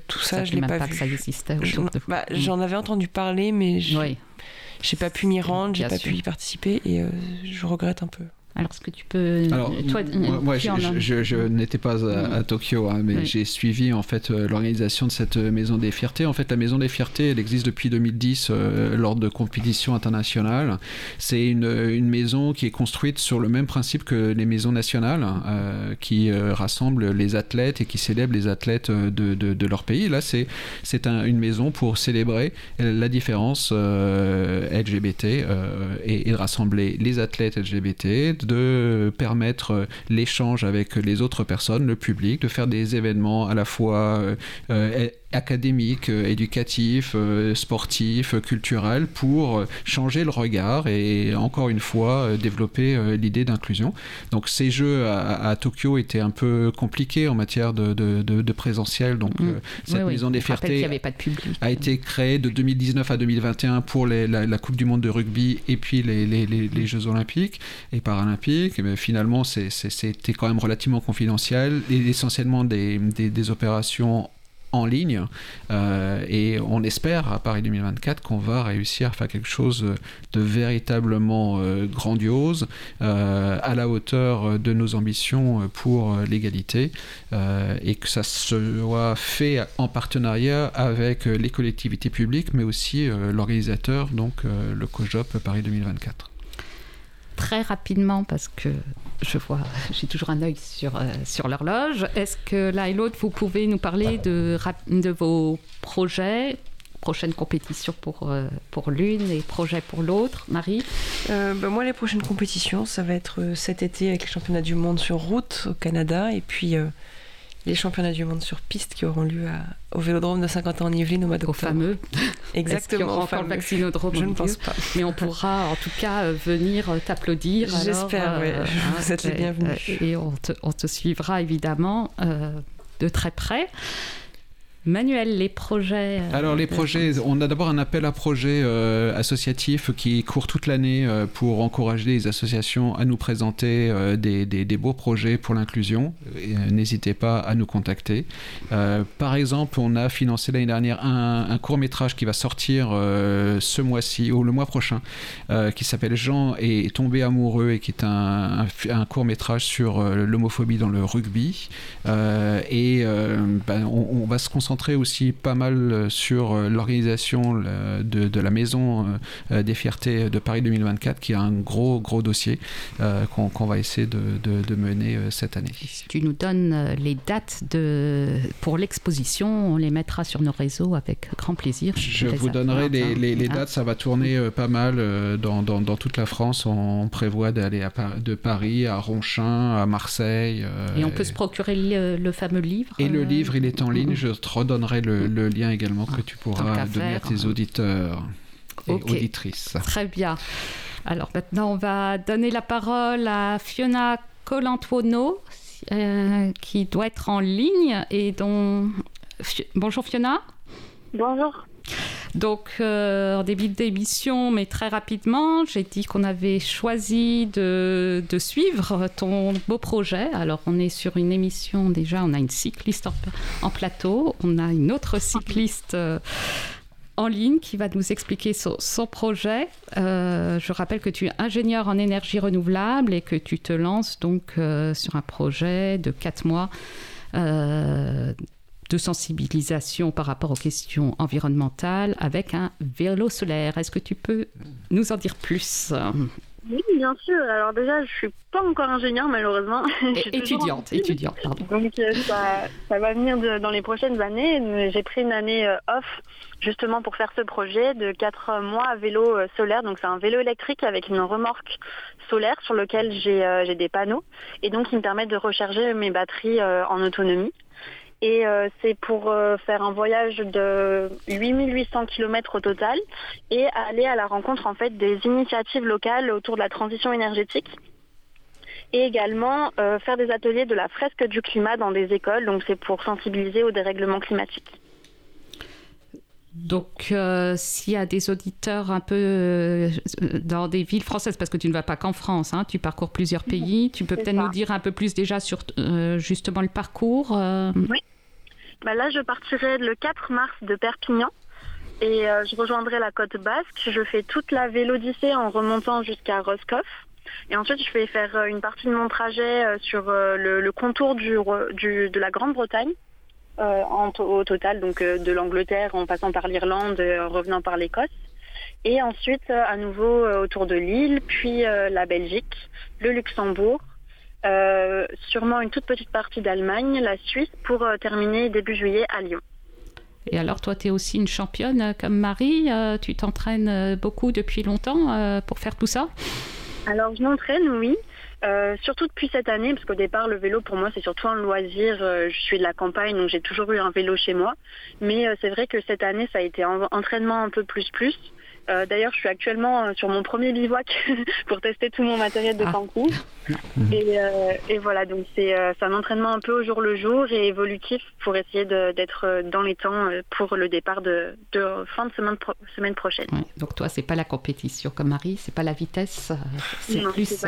tout ça, je ne l'ai pas, pas vu. Que ça existait bah, J'en avais entendu parler, mais je n'ai pas pu m'y rendre, j'ai pas pu y participer et je regrette un peu. Alors, est-ce que tu peux. Alors, toi, moi, je, n'étais pas à, Tokyo, hein, mais j'ai suivi en fait euh, l'organisation de cette euh, Maison des Fiertés. En fait, la Maison des Fiertés, elle existe depuis 2010 euh, lors de compétitions internationales. C'est une, une, maison qui est construite sur le même principe que les maisons nationales, qui rassemblent les athlètes et qui célèbrent les athlètes de, de, leur pays. Là, c'est c'est une maison pour célébrer la différence LGBT et, et rassembler les athlètes LGBT de permettre l'échange avec les autres personnes, le public, de faire des événements à la fois euh, euh, académiques, euh, éducatifs, sportifs, culturels, pour changer le regard et encore une fois développer l'idée d'inclusion. Donc ces jeux à, Tokyo étaient un peu compliqués en matière de, de, présentiel. Donc mm. cette maison des fiertés a été créée de 2019 à 2021 pour la, Coupe du Monde de rugby et puis les, les, les Jeux Olympiques et Paralympiques mais finalement c'était quand même relativement confidentiel, et essentiellement des, des, opérations en ligne euh, et on espère à Paris 2024 qu'on va réussir à faire quelque chose de véritablement euh, grandiose euh, à la hauteur de nos ambitions pour l'égalité et que ça soit fait en partenariat avec les collectivités publiques mais aussi l'organisateur donc le COJOP Paris 2024 très rapidement, parce que je vois, j'ai toujours un œil sur, euh, sur l'horloge, est-ce que l'un et l'autre, vous pouvez nous parler de, de vos projets prochaine compétition pour, euh, pour l'une et projet pour l'autre? Marie? Euh, bah, Moi, les prochaines compétitions, ça va être cet été avec les championnats du monde sur route au Canada et puis les championnats du monde sur piste qui auront lieu au Vélodrome de 50 ans en Yvelines au mois d'octobre. Au fameux. Exactement. Encore le vaccinodrome Je ne pense pas. Mais on pourra en tout cas euh, venir euh, t'applaudir. J'espère, oui. Euh, Vous êtes les bienvenus. Et on te, on te suivra évidemment de très près. Manuel, les projets. Euh, Alors les projets, on a d'abord un appel à projets euh, associatifs qui court toute l'année euh, pour encourager les associations à nous présenter des, des, beaux projets pour l'inclusion. N'hésitez pas à nous contacter. par exemple, on a financé l'année dernière un, court métrage qui va sortir ce mois-ci ou le mois prochain, qui s'appelle Jean est tombé amoureux et qui est un, un, court métrage sur l'homophobie dans le rugby. et ben, on, on va se concentrer aussi pas mal euh, sur euh, l'organisation de, de, la Maison euh, des Fiertés de Paris 2024, qui est un gros, gros dossier qu'on va essayer de, de, mener cette année. Si tu nous donnes les dates de, pour l'exposition, on les mettra sur nos réseaux avec grand plaisir. Je, vous donnerai les, les, hein. dates, ça va tourner pas mal dans, dans, dans, toute la France. On prévoit d'aller de Paris à Ronchin, à Marseille. et on peut se procurer le, fameux livre Et le livre, il est en ligne. Je te donnerai le, lien également que tu pourras donner à tes auditeurs et auditrices. Très bien. Alors maintenant, on va donner la parole à Fiona Colantuono, euh, qui doit être en ligne et dont... Bonjour Fiona. Bonjour. Donc, euh, en début d'émission, mais très rapidement, j'ai dit qu'on avait choisi de, suivre ton beau projet. Alors, on est sur une émission déjà, on a une cycliste en, plateau, on a une autre cycliste. Euh, en ligne qui va nous expliquer son, projet. Euh, je rappelle que tu es ingénieur en énergie renouvelable et que tu te lances donc sur un projet de 4 mois de sensibilisation par rapport aux questions environnementales avec un vélo solaire. Est-ce que tu peux nous en dire plus? Oui, bien sûr. Alors déjà, je suis pas encore ingénieure malheureusement. étudiante, étudiante, pardon. Donc euh, ça, ça, va venir dans les prochaines années. J'ai pris une année euh, off justement pour faire ce projet de 4 mois à vélo euh, solaire. Donc c'est un vélo électrique avec une remorque solaire sur lequel j'ai des panneaux et donc qui me permet de recharger mes batteries en autonomie. Et euh, c'est pour euh, faire un voyage de 8800 km au total et aller à la rencontre en fait des initiatives locales autour de la transition énergétique et également euh, faire des ateliers de la fresque du climat dans des écoles. Donc c'est pour sensibiliser au dérèglement climatique. Donc, euh, s'il y a des auditeurs un peu euh, dans des villes françaises, parce que tu ne vas pas qu'en France, hein, tu parcours plusieurs pays, tu peux peut-être nous dire un peu plus déjà sur euh, justement le parcours Oui. Bah là, je partirai le 4 mars de Perpignan et je rejoindrai la côte basque. Je fais toute la Vélodyssée en remontant jusqu'à Roscoff. Et ensuite, je vais faire une partie de mon trajet sur le, contour du, de la Grande-Bretagne. Euh, au total, donc euh, de l'Angleterre en passant par l'Irlande, euh, en revenant par l'Écosse. Et ensuite, à nouveau autour de l'île, puis la Belgique, le Luxembourg, sûrement une toute petite partie d'Allemagne, la Suisse, pour terminer début juillet à Lyon. Et alors, toi, tu es aussi une championne comme Marie. tu t'entraînes beaucoup depuis longtemps pour faire tout ça? Alors, je m'entraîne, oui. Euh, surtout depuis cette année, parce qu'au départ, le vélo, pour moi, c'est surtout un loisir. Euh, je suis de la campagne, donc j'ai toujours eu un vélo chez moi. Mais euh, c'est vrai que cette année, ça a été entraînement un peu plus plus. Euh, d'ailleurs, je suis actuellement euh, sur mon premier bivouac pour tester tout mon matériel de ah. Et, euh, et, voilà, donc c'est un entraînement un peu au jour le jour et évolutif pour essayer d'être dans les temps pour le départ de, fin de semaine, semaine prochaine. donc toi, c'est pas la compétition comme Marie, c'est pas la vitesse, c'est plus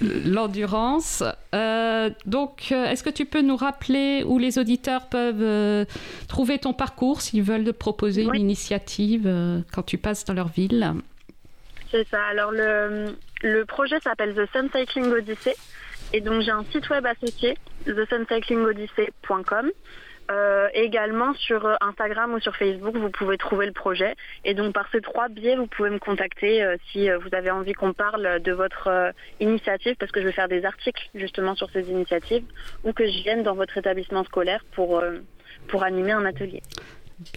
l'endurance. donc, est-ce que tu peux nous rappeler où les auditeurs peuvent trouver ton parcours s'ils veulent proposer une initiative quand tu passes dans leur ville. C'est ça. Alors le, projet s'appelle The Sun Cycling Odyssey. Et donc j'ai un site web associé, thesuncyclingodyssey.com. Euh, également sur euh, Instagram ou sur Facebook, vous pouvez trouver le projet. Et donc par ces trois biais, vous pouvez me contacter euh, si vous avez envie qu'on parle de votre initiative, parce que je vais faire des articles justement sur ces initiatives, ou que je vienne dans votre établissement scolaire pour, pour animer un atelier.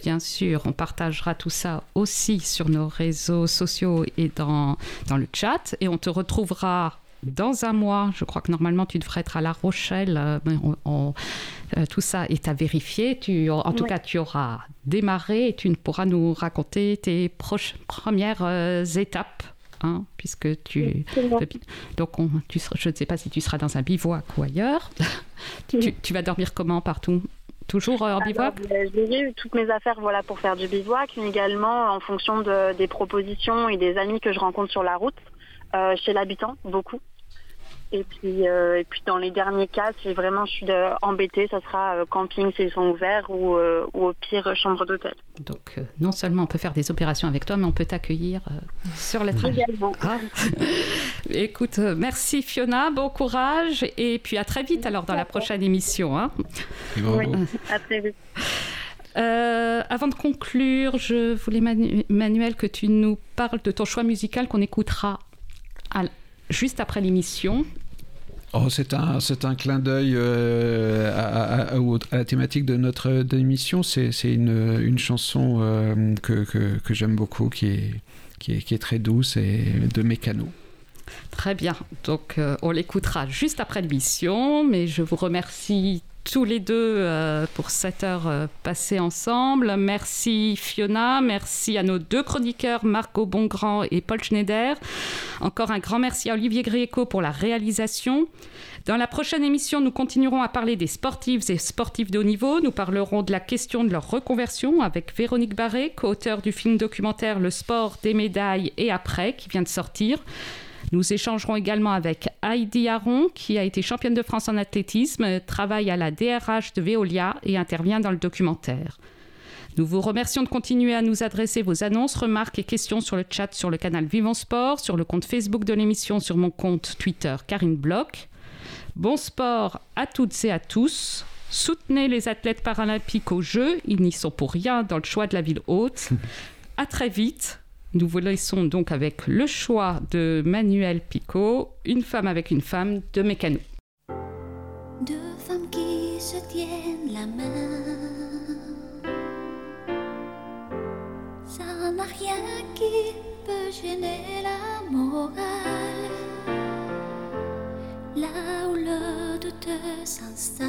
Bien sûr, on partagera tout ça aussi sur nos réseaux sociaux et dans, dans le chat. Et on te retrouvera dans un mois. Je crois que normalement, tu devrais être à La Rochelle. Euh, euh, tout ça est à vérifier. Tu, en tout cas, tu auras démarré et tu pourras nous raconter tes premières euh, étapes. Hein, puisque tu donc tu, je ne sais pas si tu seras dans un bivouac ou ailleurs tu, tu vas dormir comment partout? Toujours en bivouac J'ai eu toutes mes affaires voilà, pour faire du bivouac, mais également en fonction de, des propositions et des amis que je rencontre sur la route, euh, chez l'habitant, beaucoup. Et puis, euh, et puis dans les derniers cas, si vraiment je suis embêtée, ça sera euh, camping s'ils sont ouverts ou, euh, ou, au pire chambre d'hôtel. Donc non seulement on peut faire des opérations avec toi, mais on peut t'accueillir sur les trains. Ah. Écoute, merci Fiona, bon courage et puis à très vite alors dans la prochaine émission. Hein. Oui, à très vite. avant de conclure, je voulais Manuel que tu nous parles de ton choix musical qu'on écoutera à juste après l'émission. Oh, c'est un, c'est un clin d'œil euh, à, la thématique de notre émission. C'est, c'est une, une, chanson euh, que, que, que, j'aime beaucoup, qui est, qui est, qui est, très douce et de mécano. Très bien. Donc, euh, on l'écoutera juste après l'émission, mais je vous remercie tous les deux euh, pour cette heure euh, passée ensemble. Merci Fiona, merci à nos deux chroniqueurs Marco Bongrand et Paul Schneider. Encore un grand merci à Olivier Gréco pour la réalisation. Dans la prochaine émission, nous continuerons à parler des sportifs et sportifs de haut niveau. Nous parlerons de la question de leur reconversion avec Véronique Barré, co-auteur du film documentaire Le sport des médailles et après, qui vient de sortir. Nous échangerons également avec Heidi Aron, qui a été championne de France en athlétisme, travaille à la DRH de Veolia et intervient dans le documentaire. Nous vous remercions de continuer à nous adresser vos annonces, remarques et questions sur le chat sur le canal Vivant Sport, sur le compte Facebook de l'émission, sur mon compte Twitter Karine Bloch. Bon sport à toutes et à tous. Soutenez les athlètes paralympiques aux Jeux, ils n'y sont pour rien dans le choix de la ville haute. à très vite. Nous vous laissons donc avec le choix de Manuel Picot, Une femme avec une femme de Mécano. Deux femmes qui se tiennent la main. Ça n'a rien qui peut gêner la morale. Là où le doute s'installe.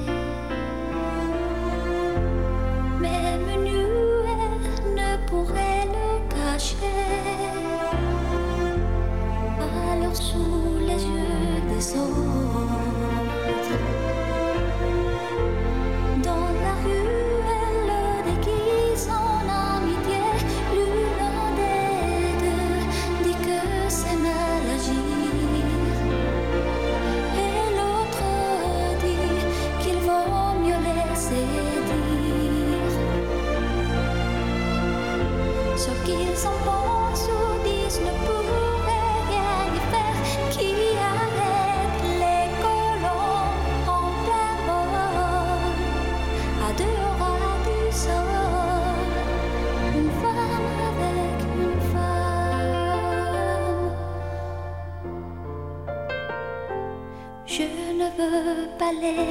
Je